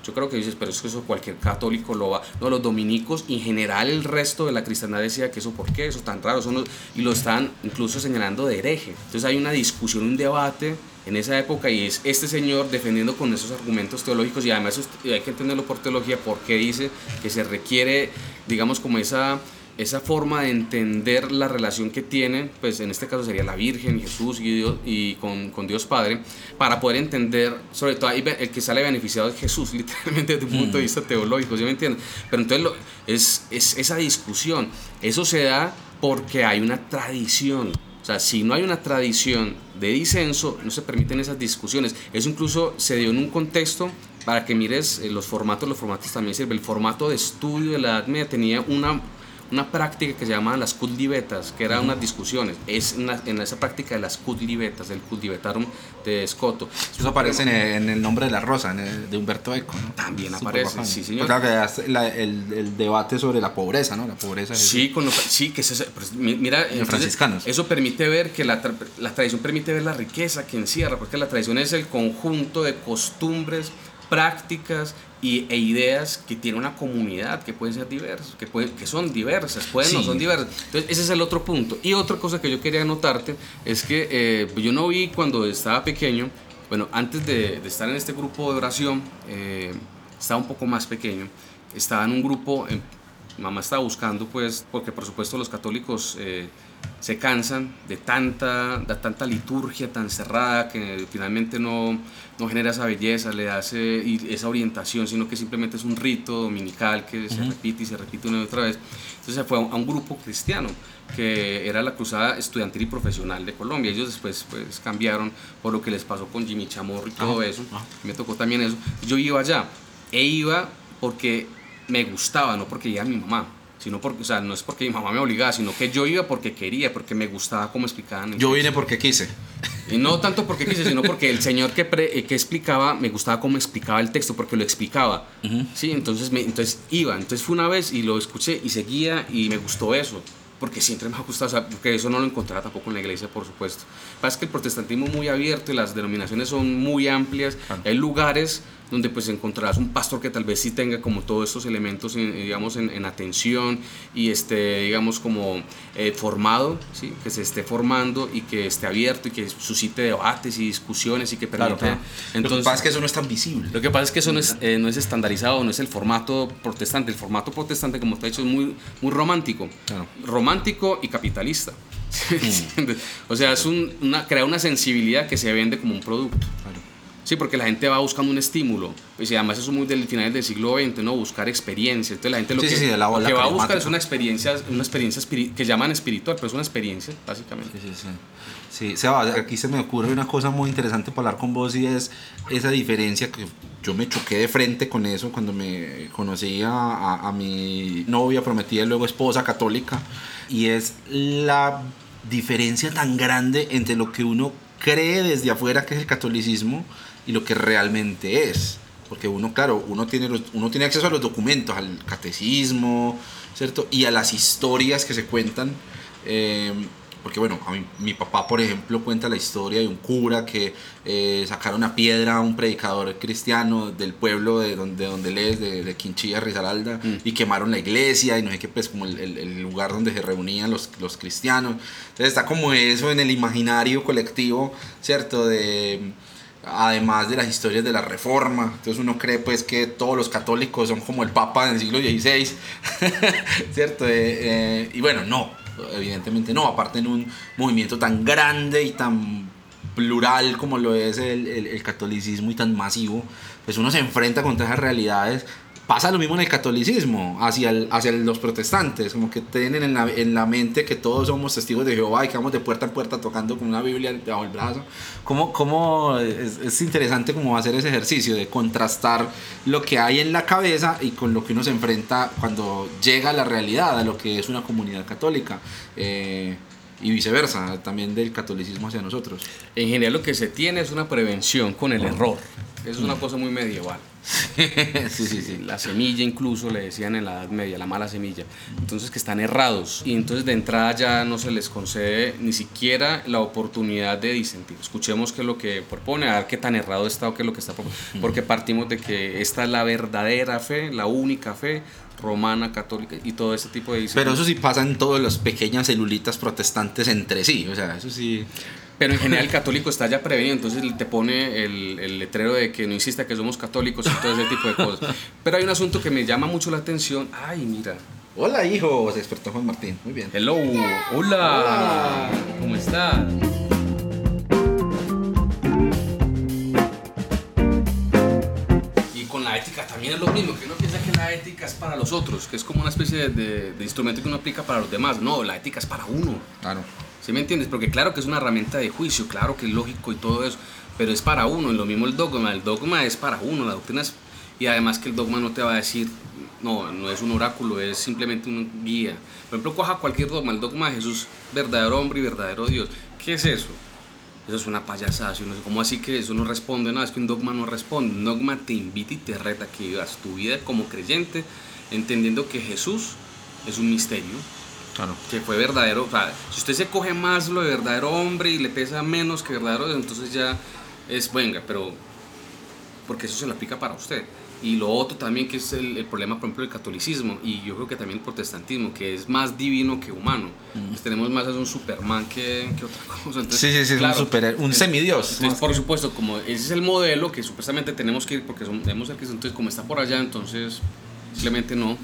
Yo creo que dices, pero es que eso cualquier católico lo va. No, los dominicos y en general el resto de la cristiandad decía que eso, ¿por qué? Eso es tan raro. Son y lo están incluso señalando de hereje. Entonces hay una discusión, un debate en esa época y es este señor defendiendo con esos argumentos teológicos y además hay que entenderlo por teología porque dice que se requiere, digamos, como esa esa forma de entender la relación que tienen, pues en este caso sería la Virgen, Jesús y, Dios, y con, con, Dios Padre, para poder entender, sobre todo el que sale beneficiado es Jesús, literalmente desde un punto de mm. vista teológico, ¿sí me entienden? Pero entonces lo, es, es esa discusión, eso se da porque hay una tradición, o sea, si no hay una tradición de disenso, no se permiten esas discusiones. Eso incluso se dio en un contexto, para que mires eh, los formatos, los formatos también sirven. El formato de estudio de la Edad Media tenía una una práctica que se llamaban las kudlibetas, que eran unas discusiones. Es en esa práctica de las kudlibetas, el kudlibetarum de Escoto. Eso aparece en el, nombre de la rosa, de Humberto Eco, ¿no? También aparece, sí, señor. Claro que el, el, debate sobre la pobreza, ¿no? La pobreza. Sí, con sí que es, mira, en franciscanos. Eso permite ver que la, la tradición permite ver la riqueza que encierra, porque la tradición es el conjunto de costumbres, prácticas y, e ideas que tiene una comunidad que pueden ser diversas, que, pueden, que son diversas, pueden no son diversas. Entonces, ese es el otro punto. Y otra cosa que yo quería notarte es que eh, yo no vi cuando estaba pequeño, bueno, antes de, de estar en este grupo de oración, eh, estaba un poco más pequeño, estaba en un grupo, mamá estaba buscando, pues, porque por supuesto los católicos... Se cansan de tanta, de tanta liturgia tan cerrada que finalmente no, no genera esa belleza, le hace esa orientación, sino que simplemente es un rito dominical que se repite y se repite una y otra vez. Entonces se fue a un grupo cristiano que era la Cruzada Estudiantil y Profesional de Colombia. Ellos después pues, cambiaron por lo que les pasó con Jimmy Chamorro y todo eso. Me tocó también eso. Yo iba allá e iba porque me gustaba, no porque iba mi mamá sino porque, o sea, no es porque mi mamá me obligaba, sino que yo iba porque quería, porque me gustaba cómo explicaban. Yo vine porque quise. Y no tanto porque quise, sino porque el señor que, eh, que explicaba, me gustaba cómo explicaba el texto, porque lo explicaba. Sí, entonces, me, entonces iba. Entonces fue una vez y lo escuché y seguía y me gustó eso porque siempre me ha gustado, o sea, porque eso no lo encontraba tampoco en la iglesia, por supuesto. Pasa que el protestantismo es muy abierto y las denominaciones son muy amplias. Hay lugares donde pues encontrarás un pastor que tal vez sí tenga como todos estos elementos, digamos, en, atención y esté, digamos, como eh, formado, ¿sí? que se esté formando y que esté abierto y que suscite debates y discusiones y que permita... Entonces, lo que pasa es que eso no es tan visible. Lo que pasa es que eso no es, eh, no es estandarizado, no es el formato protestante. El formato protestante, como te he dicho, es muy, muy romántico. Romántico y capitalista. Mm. o sea, es una, crea una sensibilidad que se vende como un producto. Sí, porque la gente va buscando un estímulo. Pues, y además eso es muy del final del siglo XX, ¿no? Buscar experiencias. Entonces la gente lo que, va a buscar es una experiencia, una experiencia que llaman espiritual, pero es una experiencia, básicamente. Sí, sí, sí. sí aquí se me ocurre una cosa muy interesante para hablar con vos y es esa diferencia que yo me choqué de frente con eso cuando me conocí a, a mi novia prometida y luego esposa católica. Y es la diferencia tan grande entre lo que uno cree desde afuera que es el catolicismo y lo que realmente es. Porque uno, claro, uno tiene, uno tiene acceso a los documentos, al catecismo, ¿cierto? Y a las historias que se cuentan. Eh, porque bueno, a mi papá, por ejemplo, cuenta la historia de un cura que eh, sacaron una piedra a un predicador cristiano del pueblo de donde, donde él es, de, de Quinchilla, Rizaralda, mm. y quemaron la iglesia y no sé qué, pues como el, el, lugar donde se reunían los, los cristianos. Entonces está como eso en el imaginario colectivo, ¿cierto? De además de las historias de la reforma. Entonces uno cree pues que todos los católicos son como el Papa del siglo XVI, ¿cierto? Eh, eh, y bueno, no, evidentemente no, aparte en un movimiento tan grande y tan plural como lo es el, el, catolicismo y tan masivo, pues uno se enfrenta contra esas realidades pasa lo mismo en el catolicismo, hacia, hacia los protestantes, como que tienen en la, en la, mente que todos somos testigos de Jehová y que vamos de puerta en puerta tocando con una Biblia bajo el brazo. Como, como es, es, interesante como hacer ese ejercicio de contrastar lo que hay en la cabeza y con lo que uno se enfrenta cuando llega a la realidad, a lo que es una comunidad católica. Eh, y viceversa, también del catolicismo hacia nosotros. En general lo que se tiene es una prevención con el error. Es una cosa muy medieval. sí, sí, sí. La semilla incluso le decían en la Edad Media, la mala semilla. Entonces que están errados y entonces de entrada ya no se les concede ni siquiera la oportunidad de disentir. Escuchemos qué es lo que propone, a ver qué tan errado está o qué es lo que está proponiendo. Porque partimos de que esta es la verdadera fe, la única fe romana, católica y todo ese tipo de Pero eso sí pasa en todas las pequeñas celulitas protestantes entre sí, o sea, eso sí... Pero en general el católico está ya prevenido, entonces te pone el, el, letrero de que no insista que somos católicos y todo ese tipo de cosas. Pero hay un asunto que me llama mucho la atención. Ay, mira. Hola, hijo, se despertó Juan Martín. Muy bien. Hello, hola. hola. ¿Cómo estás? Y con la ética también es lo mismo, que uno piensa que la ética es para los otros, que es como una especie de, de instrumento que uno aplica para los demás. No, la ética es para uno. Claro. ¿Sí me entiendes? Porque claro que es una herramienta de juicio, claro que es lógico y todo eso, pero es para uno, y lo mismo el dogma, el dogma es para uno, la doctrina es... Y además que el dogma no te va a decir, no, no es un oráculo, es simplemente un guía. Por ejemplo, coja cualquier dogma, el dogma de Jesús, verdadero hombre y verdadero Dios. ¿Qué es eso? Eso es una payasada, ¿cómo así que eso no responde? No, es que un dogma no responde, un dogma te invita y te reta que vivas tu vida como creyente, entendiendo que Jesús es un misterio, Claro. Que fue verdadero. O sea, si usted se coge más lo de verdadero hombre y le pesa menos que verdadero, entonces ya es venga, pero. Porque eso se lo aplica para usted. Y lo otro también que es el, problema, por ejemplo, del catolicismo y yo creo que también el protestantismo, que es más divino que humano. Pues tenemos más a un Superman que, que otra cosa. Entonces, sí, sí, sí, un, super, un semidios. Entonces, por supuesto, como ese es el modelo que supuestamente tenemos que ir porque somos, el que entonces como está por allá, entonces simplemente no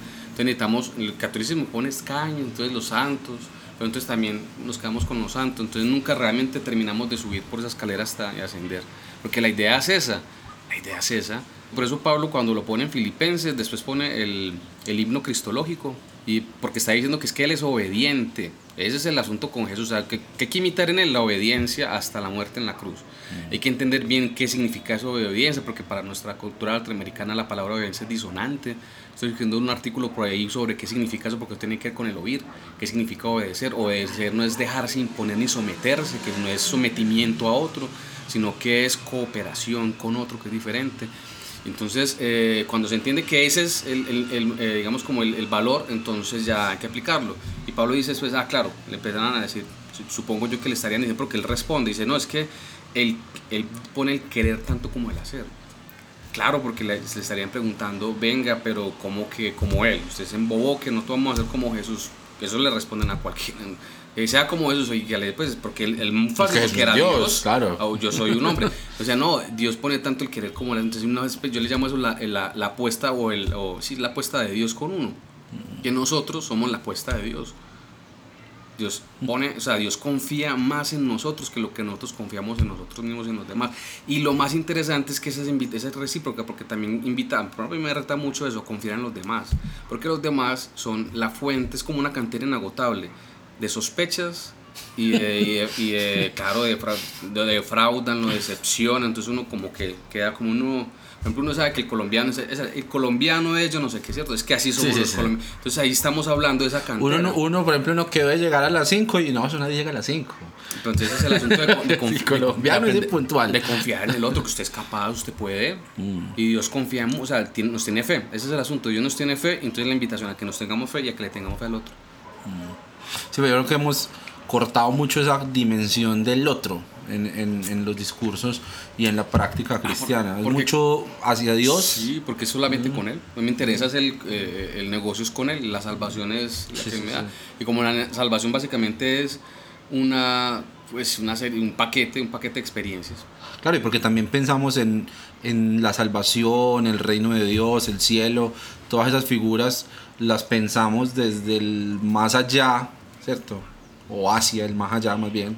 necesitamos, el catolicismo pone escaño, entonces los santos, pero entonces también nos quedamos con los santos, entonces nunca realmente terminamos de subir por esa escalera hasta ascender, porque la idea es esa, la idea es esa. Por eso Pablo cuando lo pone en Filipenses, después pone el, el himno cristológico, y porque está diciendo que es que Él es obediente. Ese es el asunto con Jesús, o sea, que, que hay que imitar en Él la obediencia hasta la muerte en la cruz. Hay que entender bien qué significa de obediencia, porque para nuestra cultura latinoamericana la palabra obediencia es disonante. Estoy escribiendo un artículo por ahí sobre qué significa eso, porque tiene que ver con el oír, qué significa obedecer. Obedecer no es dejarse imponer ni someterse, que no es sometimiento a otro, sino que es cooperación con otro, que es diferente. Entonces, eh, cuando se entiende que ese es el, el, eh, digamos, como el, el, valor, entonces ya hay que aplicarlo. Y Pablo dice después, ah, claro, le empezaron a decir, supongo yo que le estarían diciendo, porque él responde, dice, no, es que él, él pone el querer tanto como el hacer. Claro, porque le, le, estarían preguntando, venga, pero como que como él, usted se embobó que no vamos a hacer como Jesús. Eso le responden a cualquiera que sea como eso, soy, pues, porque el, el fácil que era Dios, Dios, claro. o yo soy un hombre. O sea, no, Dios pone tanto el querer como la Entonces, una vez, pues, yo le llamo eso la, la, la apuesta o, el, o sí, la apuesta de Dios con uno. Que nosotros somos la apuesta de Dios. Dios pone, o sea, Dios confía más en nosotros que lo que nosotros confiamos en nosotros mismos y en los demás. Y lo más interesante es que esa es, recíproca, porque también invita, por ejemplo, me reta mucho eso, confiar en los demás. Porque los demás son la fuente, es como una cantera inagotable de sospechas y, y, claro, de, de, defraudan, lo decepcionan, entonces uno como que queda como uno, por ejemplo, uno sabe que el colombiano es, el colombiano es yo no sé qué, ¿cierto? Es que así somos los colombianos. Entonces ahí estamos hablando de esa cantidad. Uno, uno, por ejemplo, no quedó de llegar a las 5 y no, eso nadie llega a las 5. Entonces ese es el asunto de, de confiar. colombiano es puntual. De confiar en el otro, que usted es capaz, usted puede. Mm. Y Dios confía, o sea, nos tiene fe. Ese es el asunto. Dios nos tiene fe, entonces la invitación a que nos tengamos fe y a que le tengamos fe al otro. Mm. Sí, pero yo creo que hemos cortado mucho esa dimensión del otro en, en, en los discursos y en la práctica ah, cristiana. es mucho hacia Dios. Sí, porque es solamente con Él. No me interesa es el, eh, el negocio es con Él, la salvación es la que me da. Y como la salvación básicamente es una, pues una serie, un paquete, un paquete de experiencias. Claro, y porque también pensamos en, en la salvación, el reino de Dios, el cielo, todas esas figuras las pensamos desde el más allá, ¿cierto? O hacia el más allá más bien.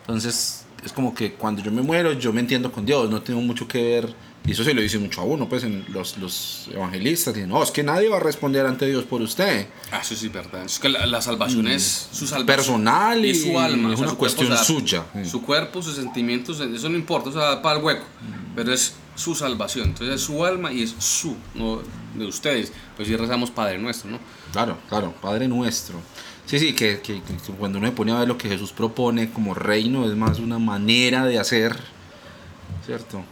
Entonces es como que cuando yo me muero yo me entiendo con Dios, no tengo mucho que ver. Y eso se lo dice mucho a uno, pues en los, los evangelistas dicen, no, es que nadie va a responder ante Dios por usted. Ah, eso sí verdad. Es que la, salvación es su salvación. Personal y, su alma. Es una cuestión suya. Su cuerpo, sus sentimientos, eso no importa, o sea, para el hueco. Pero es su salvación. Entonces es su alma y es su, no de ustedes. Pues si rezamos Padre Nuestro, ¿no? Claro, claro, Padre Nuestro. Sí, sí, que, que, que cuando uno se pone a ver lo que Jesús propone como reino es más una manera de hacer, ¿cierto?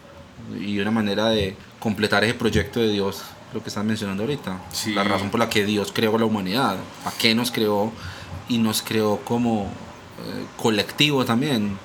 Y una manera de completar ese proyecto de Dios, lo que están mencionando ahorita. Sí. La razón por la que Dios creó la humanidad, ¿para qué nos creó? Y nos creó como eh, colectivo también.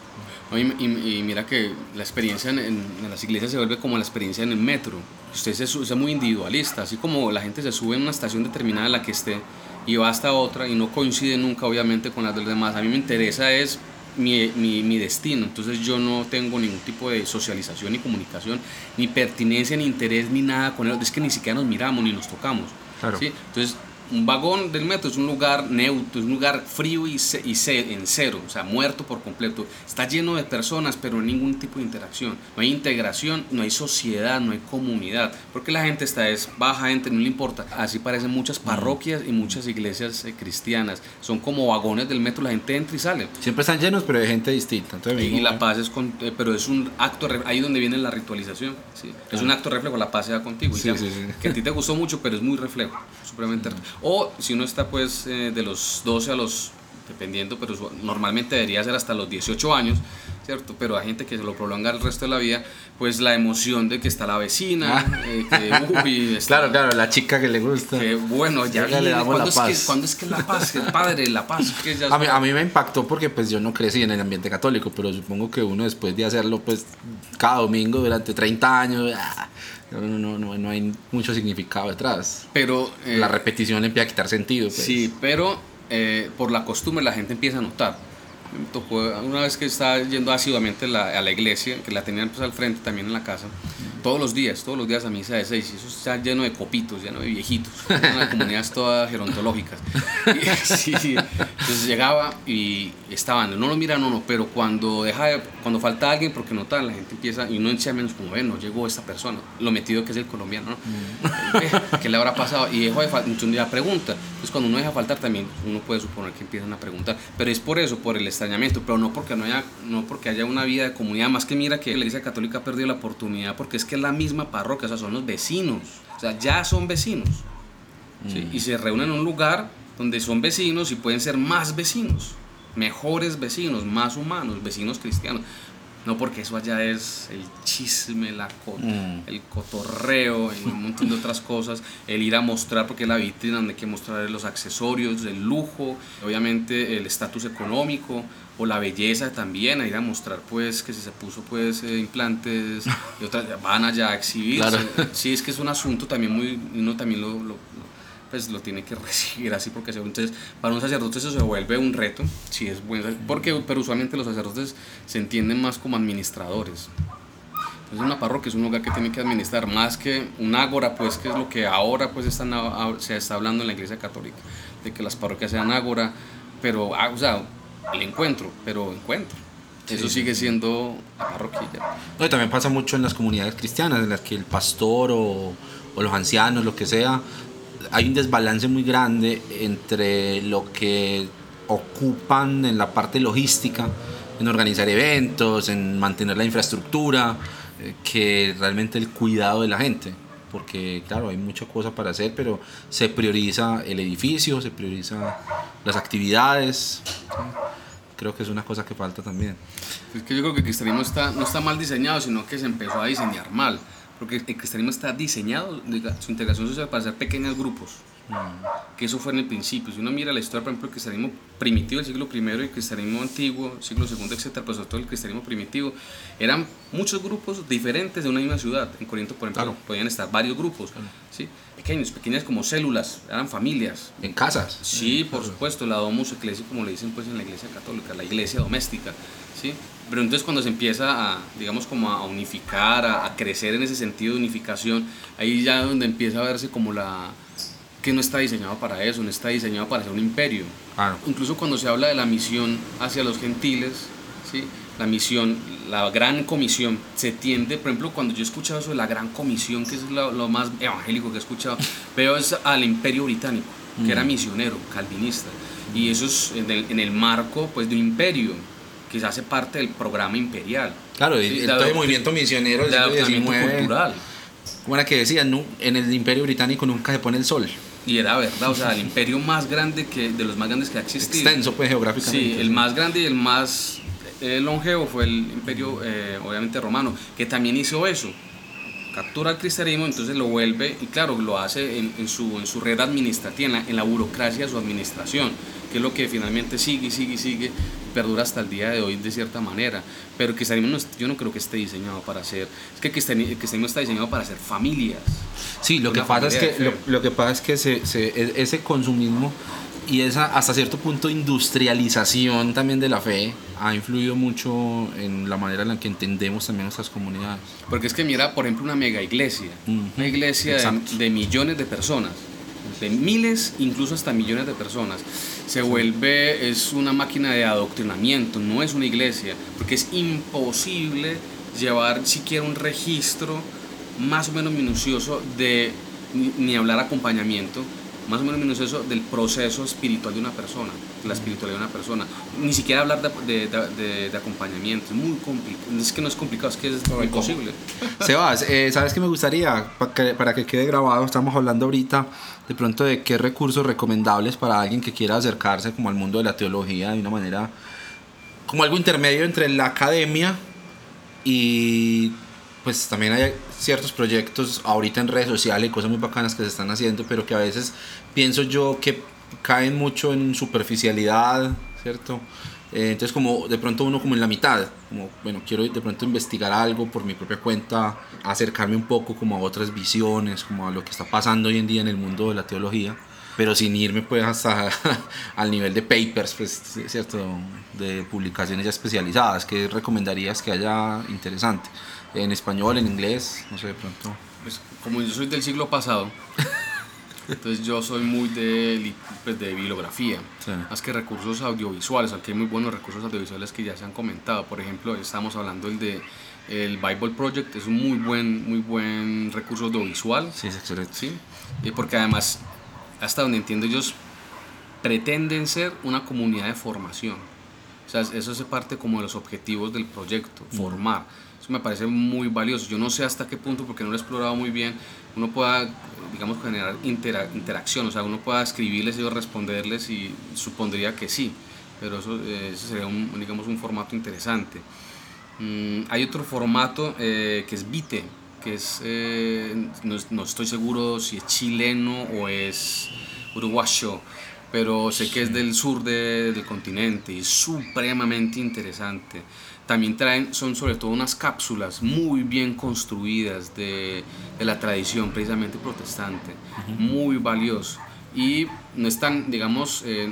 No, Y, y- y mira que la experiencia en, en- en las iglesias se vuelve como la experiencia en el metro. Usted se es muy individualista, así como la gente se sube en una estación determinada en la que esté y va hasta otra y no coincide nunca obviamente con las de los demás. A mí me interesa es mi, mi, mi destino, entonces yo no tengo ningún tipo de socialización ni comunicación, ni pertinencia, ni interés, ni nada con él. Es que ni siquiera nos miramos ni nos tocamos. Claro. ¿sí? Entonces, un vagón del metro es un lugar neutro, es un lugar frío y, en cero, o sea, muerto por completo. Está lleno de personas, pero no hay ningún tipo de interacción. No hay integración, no hay sociedad, no hay comunidad. Porque la gente está es baja gente, no le importa. Así parecen muchas parroquias y muchas iglesias eh, cristianas. Son como vagones del metro, la gente entra y sale. Siempre están llenos, pero de gente distinta. Entonces, Y la paz es con, eh, pero es un acto, ahí donde viene la ritualización, ¿sí? es un acto reflejo, la paz se da contigo, sí, sí. que a ti te gustó mucho, pero es muy reflejo, supremamente reflejo. O si uno está pues eh, de los 12 a los, dependiendo, pero normalmente debería ser hasta los 18 años, ¿cierto? Pero hay gente que se lo prolonga el resto de la vida, pues la emoción de que está la vecina, Ah. eh, que, uy, está- Claro, claro, la chica que le gusta. que bueno, ya, Ya le damos ¿cuándo la es paz. Que, ¿cuándo es que la paz? El padre, la paz, que ya A mí, a mí me impactó porque pues yo no crecí en el ambiente católico, pero supongo que uno después de hacerlo pues cada domingo durante 30 años, ah, no, no, no, no hay mucho significado detrás. Pero... eh, La repetición le empieza a quitar sentido. pues. Sí, pero eh, por la costumbre la gente empieza a notar. Me tocó una vez que estaba yendo asiduamente la- a la iglesia, que la tenían pues al frente también en la casa, todos los días, todos los días a misa de seis, y eso está lleno de copitos, lleno de viejitos, una comunidades todas gerontológicas. Y, sí, sí. Entonces llegaba y estaban, no lo miran no, no, pero cuando deja de- cuando falta alguien, porque notan, la gente empieza, y uno echa menos como, ven, no llegó esta persona, lo metido que es el colombiano, ¿no? Ve, ¿Qué le habrá pasado? Y dejó de faltar, entonces un día pregunta. Entonces cuando uno deja faltar también, uno puede suponer que empiezan a preguntar. Pero es por eso, por el extrañamiento, pero no porque, no haya, no porque haya una vida de comunidad. Más que mira que la Iglesia Católica ha perdido la oportunidad porque es que es la misma parroquia, o sea, son los vecinos. O sea, ya son vecinos. ¿sí? Y se reúnen en un lugar donde son vecinos y pueden ser más vecinos, mejores vecinos, más humanos, vecinos cristianos. No porque eso allá es el chisme, la co- Mm. el cotorreo y un montón de otras cosas. El ir a mostrar, porque es la vitrina donde hay que mostrar los accesorios, el lujo, obviamente el estatus económico o la belleza también, a ir a mostrar pues que si se puso pues eh, implantes y otras van allá a exhibirse. Claro. Sí, es que es un asunto también muy, uno también lo- lo- pues lo tiene que recibir así porque se- entonces para un sacerdote eso se vuelve un reto, sí es bueno, porque pero usualmente los sacerdotes se entienden más como administradores. Entonces una parroquia es un lugar que tiene que administrar más que un ágora, pues que es lo que ahora pues están, se está hablando en la iglesia católica, de que las parroquias sean ágora, pero, ah, o sea, el encuentro, pero encuentro. Eso sigue siendo la parroquia. No, y también pasa mucho en las comunidades cristianas, en las que el pastor o, o los ancianos, lo que sea, hay un desbalance muy grande entre lo que ocupan en la parte logística, en organizar eventos, en mantener la infraestructura, eh, que realmente el cuidado de la gente. Porque, claro, hay mucha cosa para hacer, pero se prioriza el edificio, se prioriza las actividades. Creo que es una cosa que falta también. Es que yo creo que el cristianismo está, no está mal diseñado, sino que se empezó a diseñar mal. Porque el cristianismo está diseñado, su integración social para ser pequeños grupos. Que eso fue en el principio. Si uno mira la historia, por ejemplo, el cristianismo primitivo del siglo I y el cristianismo antiguo, siglo II, etcétera, pues sobre todo el cristianismo primitivo, eran muchos grupos diferentes de una misma ciudad. En Corinto, por ejemplo, Claro. podían estar varios grupos, ¿sí? pequeños, pequeñas como células, eran familias. En casas. Sí, por supuesto, la domus ecclesia, como le dicen pues en la iglesia católica, la iglesia doméstica, ¿sí? Pero entonces cuando se empieza a, digamos, como a unificar, a, a crecer en ese sentido de unificación, ahí ya donde empieza a verse como la que no está diseñado para eso, no está diseñado para ser un imperio. Claro. Incluso cuando se habla de la misión hacia los gentiles, ¿sí? la misión, la gran comisión, se tiende, por ejemplo, cuando yo he escuchado eso de la gran comisión, que es lo, lo más evangélico que he escuchado, veo es al imperio británico, que era misionero, calvinista, y eso es en el, en el marco pues, de un imperio, se hace parte del programa imperial. Claro, Sí, el, todo el movimiento misionero del de siglo XIX, cultural. Como era que decían, nu- en el imperio británico nunca se pone el sol. Y era verdad, o sea, el imperio más grande que, de los más grandes que ha existido. Extenso, pues, geográficamente. Sí, el más grande y el más eh, longevo fue el imperio, eh, obviamente, romano, que también hizo eso. Captura al cristianismo, entonces lo vuelve, y claro, lo hace en, en su, en su red administrativa, en la, en la burocracia de su administración, que es lo que finalmente sigue sigue sigue, perdura hasta el día de hoy de cierta manera. Pero el cristianismo no es- yo no creo que esté diseñado para ser, es que el cristianismo, está diseñado para ser familias. Sí, lo que pasa es que lo, lo que pasa es que se, se- e- ese consumismo y esa hasta cierto punto industrialización también de la fe ha influido mucho en la manera en la que entendemos también nuestras comunidades. Porque es que mira, por ejemplo, una mega iglesia, Ujú, una iglesia de, de millones de personas, de miles, incluso hasta millones de personas, se vuelve, es una máquina de adoctrinamiento, no es una iglesia, porque es imposible llevar siquiera un registro más o menos minucioso de, ni, ni hablar acompañamiento, más o menos minucioso del proceso espiritual de una persona, la espiritualidad de una persona. Ni siquiera hablar de, de, de- de- acompañamiento, es muy complicado, es que no es complicado, es que es imposible. Sebas, eh, ¿sabes qué me gustaría? Pa- que- para que quede grabado, estamos hablando ahorita de pronto de qué recursos recomendables para alguien que quiera acercarse como al mundo de la teología de una manera, como algo intermedio entre la academia y pues también hay ciertos proyectos ahorita en redes sociales y cosas muy bacanas que se están haciendo, pero que a veces pienso yo que caen mucho en superficialidad, ¿cierto? Eh, entonces como de pronto uno como en la mitad, como bueno, quiero de pronto investigar algo por mi propia cuenta, acercarme un poco como a otras visiones, como a lo que está pasando hoy en día en el mundo de la teología, pero sin irme pues hasta al nivel de papers, pues, ¿cierto? De publicaciones ya especializadas, que recomendarías que haya interesante? En español, en inglés, no sé, de pronto. Pues, como yo soy del siglo pasado, entonces yo soy muy de, pues, de bibliografía, Sí. más que recursos audiovisuales, aunque hay muy buenos recursos audiovisuales que ya se han comentado. Por ejemplo, estamos hablando el de el Bible Project, es un muy buen, muy buen recurso audiovisual, Sí, es excelente. ¿sí? Y porque además, hasta donde entiendo ellos, pretenden ser una comunidad de formación. O sea, eso es parte como de los objetivos del proyecto, formar. Eso me parece muy valioso. Yo no sé hasta qué punto, porque no lo he explorado muy bien, uno pueda, digamos, generar intera- interacción. O sea, uno pueda escribirles y ellos responderles y supondría que sí. Pero eso, eh, ese sería, un, digamos, un formato interesante. Mm, hay otro formato eh, que es Vite, que es, eh, no, no estoy seguro si es chileno o es uruguayo, pero sé que es del sur de- del continente y es supremamente interesante. También traen, son sobre todo unas cápsulas muy bien construidas de, de la tradición precisamente protestante, muy valioso. Y no es tan, digamos, eh,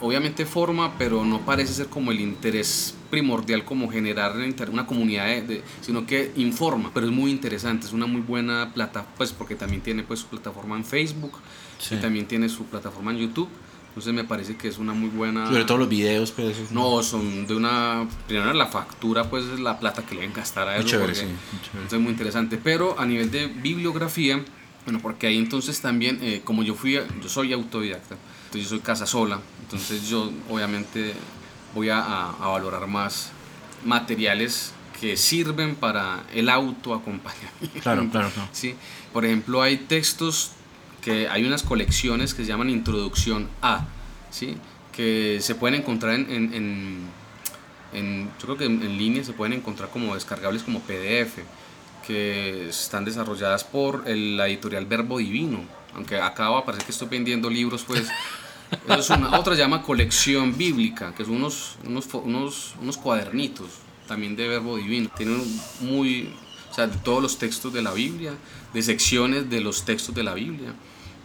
obviamente forma, pero no parece ser como el interés primordial como generar una comunidad, de, de- sino que informa, pero es muy interesante, es una muy buena plataforma, pues porque también tiene pues su plataforma en Facebook Sí. y también tiene su plataforma en YouTube, entonces me parece que es una muy buena... Sobre todo los videos, pues. eso es No, son de una... Primero la factura, pues es la plata que le deben gastar a eso. chévere, sí. Entonces muy interesante. Pero a nivel de bibliografía, bueno, porque ahí entonces también, eh, como yo fui, a- yo soy autodidacta, entonces yo soy casa sola, entonces yo obviamente voy a valorar más materiales que sirven para el autoacompañamiento. Claro, claro, claro. Sí, por ejemplo, hay textos que hay unas colecciones que se llaman Introducción A, ¿sí? que se pueden encontrar en, en, en- en- yo creo que en, línea se pueden encontrar como descargables como PDF, que están desarrolladas por el- la editorial Verbo Divino, aunque acá va a parecer que estoy vendiendo libros, pues eso es una, otra llama colección bíblica, que son unos, unos, unos, unos cuadernitos también de verbo divino. Tienen muy, o sea, de todos los textos de la Biblia, de secciones de los textos de la Biblia,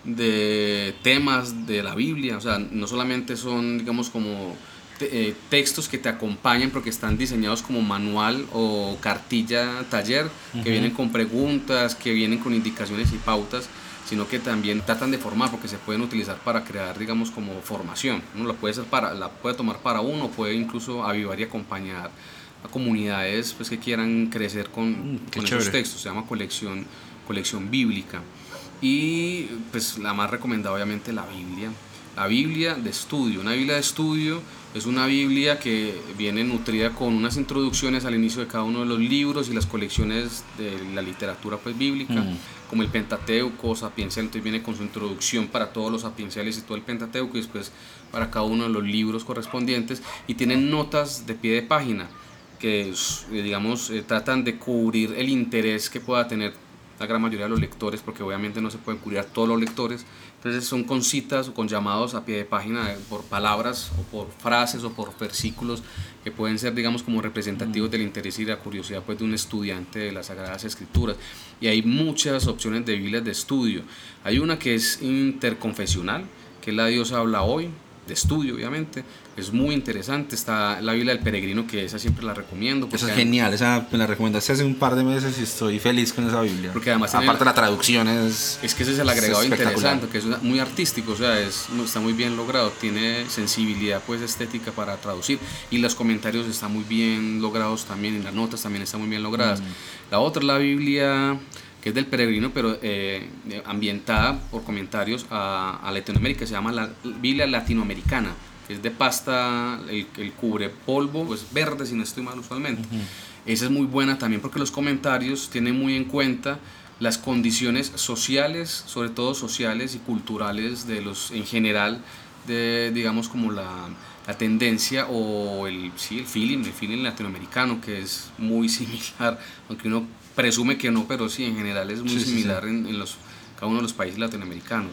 de temas de la Biblia, o sea, no solamente son, digamos, como te- eh, textos que te acompañan porque están diseñados como manual o cartilla taller, que vienen con preguntas, que vienen con indicaciones y pautas, sino que también tratan de formar porque se pueden utilizar para crear, digamos, como formación. Uno la puede, hacer para, la puede tomar para uno, puede incluso avivar y acompañar a comunidades pues, que quieran crecer con, Mm, con esos textos. Se llama colección, colección bíblica. Y pues la más recomendada obviamente la Biblia. La Biblia de estudio, una Biblia de estudio Es una Biblia que viene nutrida con unas introducciones al inicio de cada uno de los libros y las colecciones de la literatura pues, bíblica, Mm. como el Pentateuco, Sapiencial, entonces viene con su introducción para todos los sapienciales y todo el Pentateuco y después para cada uno de los libros correspondientes y tienen notas de pie de página que eh, digamos eh, tratan de cubrir el interés que pueda tener la gran mayoría de los lectores porque obviamente no se pueden cubrir todos los lectores. Entonces son con citas o con llamados a pie de página eh, por palabras o por frases o por versículos que pueden ser digamos como representativos del interés y la curiosidad pues de un estudiante de las Sagradas Escrituras. Y hay muchas opciones de Biblias de estudio. Hay una que es interconfesional que es la Dios habla hoy de estudio obviamente es muy interesante. Está la Biblia del Peregrino que esa siempre la recomiendo Esa es genial, esa me la recomendaste hace un par de meses y estoy feliz con esa Biblia. Porque además Aparte la traducción es... Es que ese es el agregado Es interesante, que es muy artístico, o sea, es, está muy bien logrado, tiene sensibilidad pues estética para traducir y los comentarios están muy bien logrados también, y las notas también están muy bien logradas. La otra es la Biblia que es del peregrino, pero eh, eh, ambientada por comentarios a, a Latinoamérica, se llama la Biblia latinoamericana, que es de pasta, el, el cubre polvo, pues verde si no estoy mal usualmente. Esa es muy buena también porque los comentarios tienen muy en cuenta las condiciones sociales, sobre todo sociales y culturales de los en general, de digamos como la, la tendencia o el, sí, el feeling, el feeling latinoamericano que es muy similar, aunque uno presume que no, pero sí, en general es muy Sí, sí, sí. similar En, en los, cada uno de los países latinoamericanos.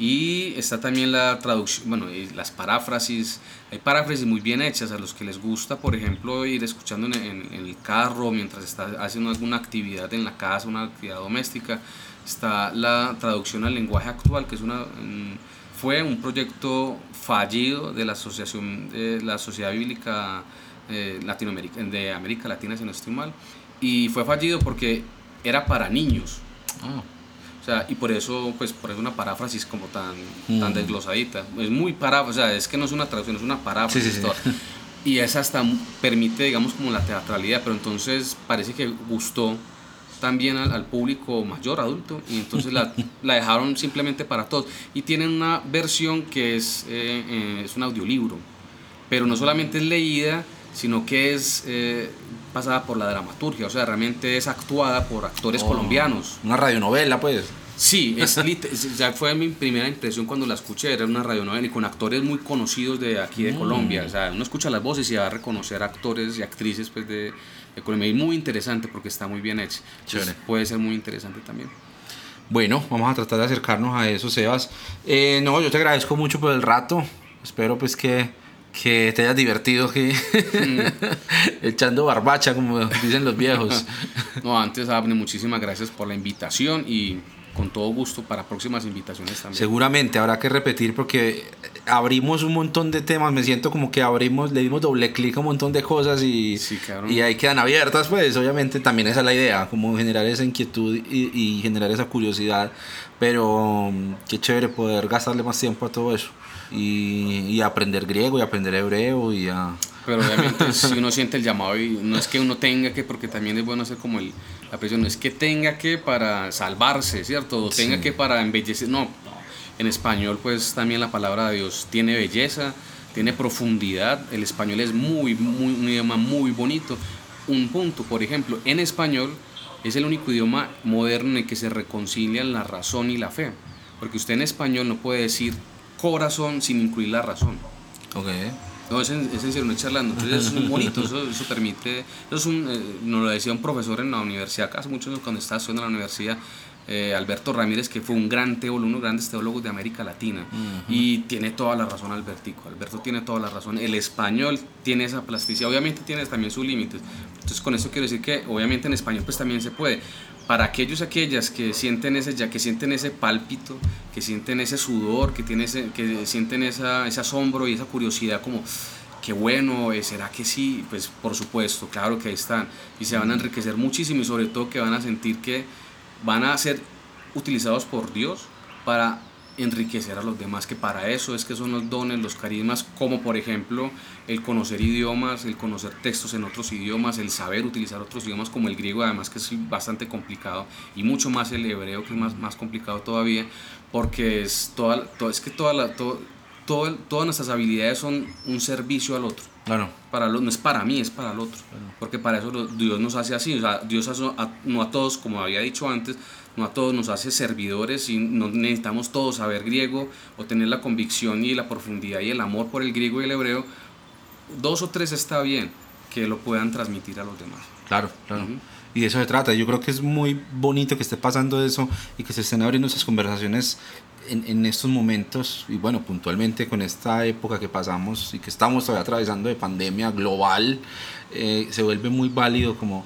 Y está también la traducción, bueno, las paráfrasis. Hay paráfrasis muy bien hechas a los que les gusta, por ejemplo, ir escuchando en, en- en el carro mientras está haciendo alguna actividad en la casa, una actividad doméstica. Está la traducción al lenguaje actual, que es una, mm, fue un proyecto fallido de la Asociación de la Sociedad Bíblica eh, Latinoamérica, de América Latina, si no estoy mal. Y fue fallido porque era para niños. Ah, O sea, y por eso, pues, por eso una paráfrasis como tan, Mm. tan desglosadita. Es muy para, o sea, es que no es una traducción, es una paráfrasis. Sí, sí, sí. Y esa hasta permite, digamos, como la teatralidad, pero entonces parece que gustó también al, al público mayor, adulto, y entonces la, la dejaron simplemente para todos. Y tienen una versión que es, eh, eh, es un audiolibro, pero no solamente es leída, sino que es eh, pasada por la dramaturgia, o sea, realmente es actuada por actores Oh. colombianos. una radionovela, pues. Sí, es ya fue mi primera impresión cuando la escuché, era una radionovela y con actores muy conocidos de aquí de Colombia, o sea, uno escucha las voces y va a reconocer actores y actrices pues de, de Colombia y muy interesante porque está muy bien hecho. Entonces, Chévere. puede ser muy interesante también. Bueno, vamos a tratar de acercarnos a eso, Sebas. Eh, no, yo te agradezco mucho por el rato. Espero pues que, que te hayas divertido que echando barbacha, como dicen los viejos. No, antes Abne, muchísimas gracias por la invitación y con todo gusto para próximas invitaciones también. Seguramente habrá que repetir porque abrimos un montón de temas. Me siento como que abrimos, le dimos doble clic a un montón de cosas y, Sí, claro. y ahí quedan abiertas. Pues obviamente también esa es la idea, como generar esa inquietud y, y generar esa curiosidad. Pero mm, qué chévere poder gastarle más tiempo a todo eso y, y aprender griego y aprender hebreo y a. Pero obviamente si uno siente el llamado y no es que uno tenga que, porque también es bueno hacer como el, la presión, no es que tenga que para salvarse, ¿cierto? O tenga Sí. que para embellecer, no, no. En español pues también la palabra de Dios tiene belleza, tiene profundidad, el español es muy, muy, un idioma muy bonito. Un punto, por ejemplo, en español es el único idioma moderno en el que se reconcilian la razón y la fe, porque usted en español no puede decir corazón sin incluir la razón. Ok. No, es en, es en serio, no es charlando. Entonces es muy bonito, eso, eso permite. Eso es un, eh, nos lo decía un profesor en la universidad, hace muchos años cuando estaba estudiando en la universidad, eh, Alberto Ramírez, que fue un gran teólogo, uno de los grandes teólogos de América Latina. Y tiene toda la razón, Albertico. Alberto tiene toda la razón. El español tiene esa plasticidad, obviamente tiene también sus límites. Entonces, con eso quiero decir que, obviamente, en español, pues también se puede. Para aquellos aquellas que sienten ese, ya que sienten ese pálpito, que sienten ese sudor, que, tiene ese, que sienten esa, ese asombro y esa curiosidad, como qué bueno, eh, ¿será que sí? Pues por supuesto, claro que ahí están. Y se van a enriquecer muchísimo y sobre todo que van a sentir que van a ser utilizados por Dios para enriquecer a los demás, que para eso es que son los dones, los carismas, como por ejemplo el conocer idiomas, el conocer textos en otros idiomas, el saber utilizar otros idiomas como el griego, además que es bastante complicado, y mucho más el hebreo, que es más, más complicado todavía, porque es, toda, todo, es que toda la, todo, todo, todas nuestras habilidades son un servicio al otro. Claro. Para lo, no es para mí, es para el otro. Porque para eso Dios nos hace así. O sea, Dios a- no a todos, como había dicho antes, no a todos nos hace servidores y no necesitamos todos saber griego o tener la convicción y la profundidad y el amor por el griego y el hebreo. Dos o tres está bien que lo puedan transmitir a los demás. Claro, claro. Y de eso se trata. Yo creo que es muy bonito que esté pasando eso y que se estén abriendo esas conversaciones en, en estos momentos y bueno, puntualmente con esta época que pasamos y que estamos todavía atravesando de pandemia global, eh, se vuelve muy válido como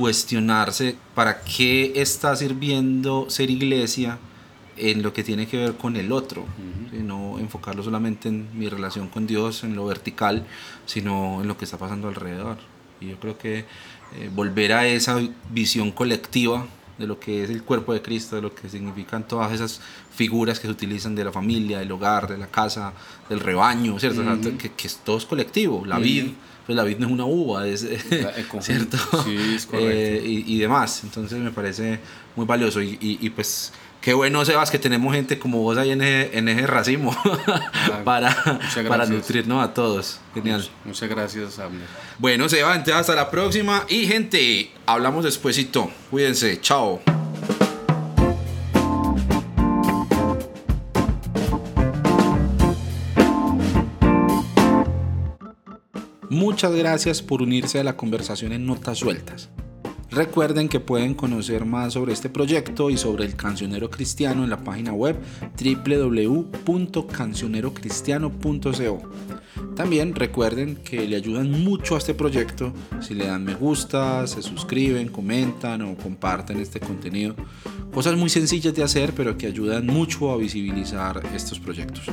cuestionarse para qué está sirviendo ser iglesia en lo que tiene que ver con el otro, ¿sí? no enfocarlo solamente en mi relación con Dios, en lo vertical, sino en lo que está pasando alrededor. Y yo creo que eh, volver a esa visión colectiva de lo que es el cuerpo de Cristo, de lo que significan todas esas figuras que se utilizan de la familia, del hogar, de la casa, del rebaño, ¿cierto? O sea, Ujú. que, que es- todo es colectivo. La Ujú. vid, pues la vid no es una uva, es. ¿cierto? Sí, es correcto. Eh, y, y demás. Entonces me parece muy valioso. Y, y- y, pues qué bueno, Sebas, que tenemos gente como vos ahí en ese, en ese racimo para, para nutrirnos a todos. Genial. Muchas gracias, Abner. Bueno, Sebas, entonces hasta la próxima. Y gente, hablamos despuesito. Cuídense. Chao. Muchas gracias por unirse a la conversación en Notas Sueltas. Recuerden que pueden conocer más sobre este proyecto y sobre el cancionero cristiano en la página web www.cancionerocristiano.co. También recuerden que le ayudan mucho a este proyecto si le dan me gusta, se suscriben, comentan o comparten este contenido. Cosas muy sencillas de hacer pero que ayudan mucho a visibilizar estos proyectos.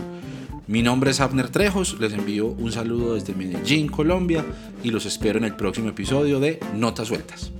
Mi nombre es Abner Trejos, les envío un saludo desde Medellín, Colombia, y los espero en el próximo episodio de Notas Sueltas.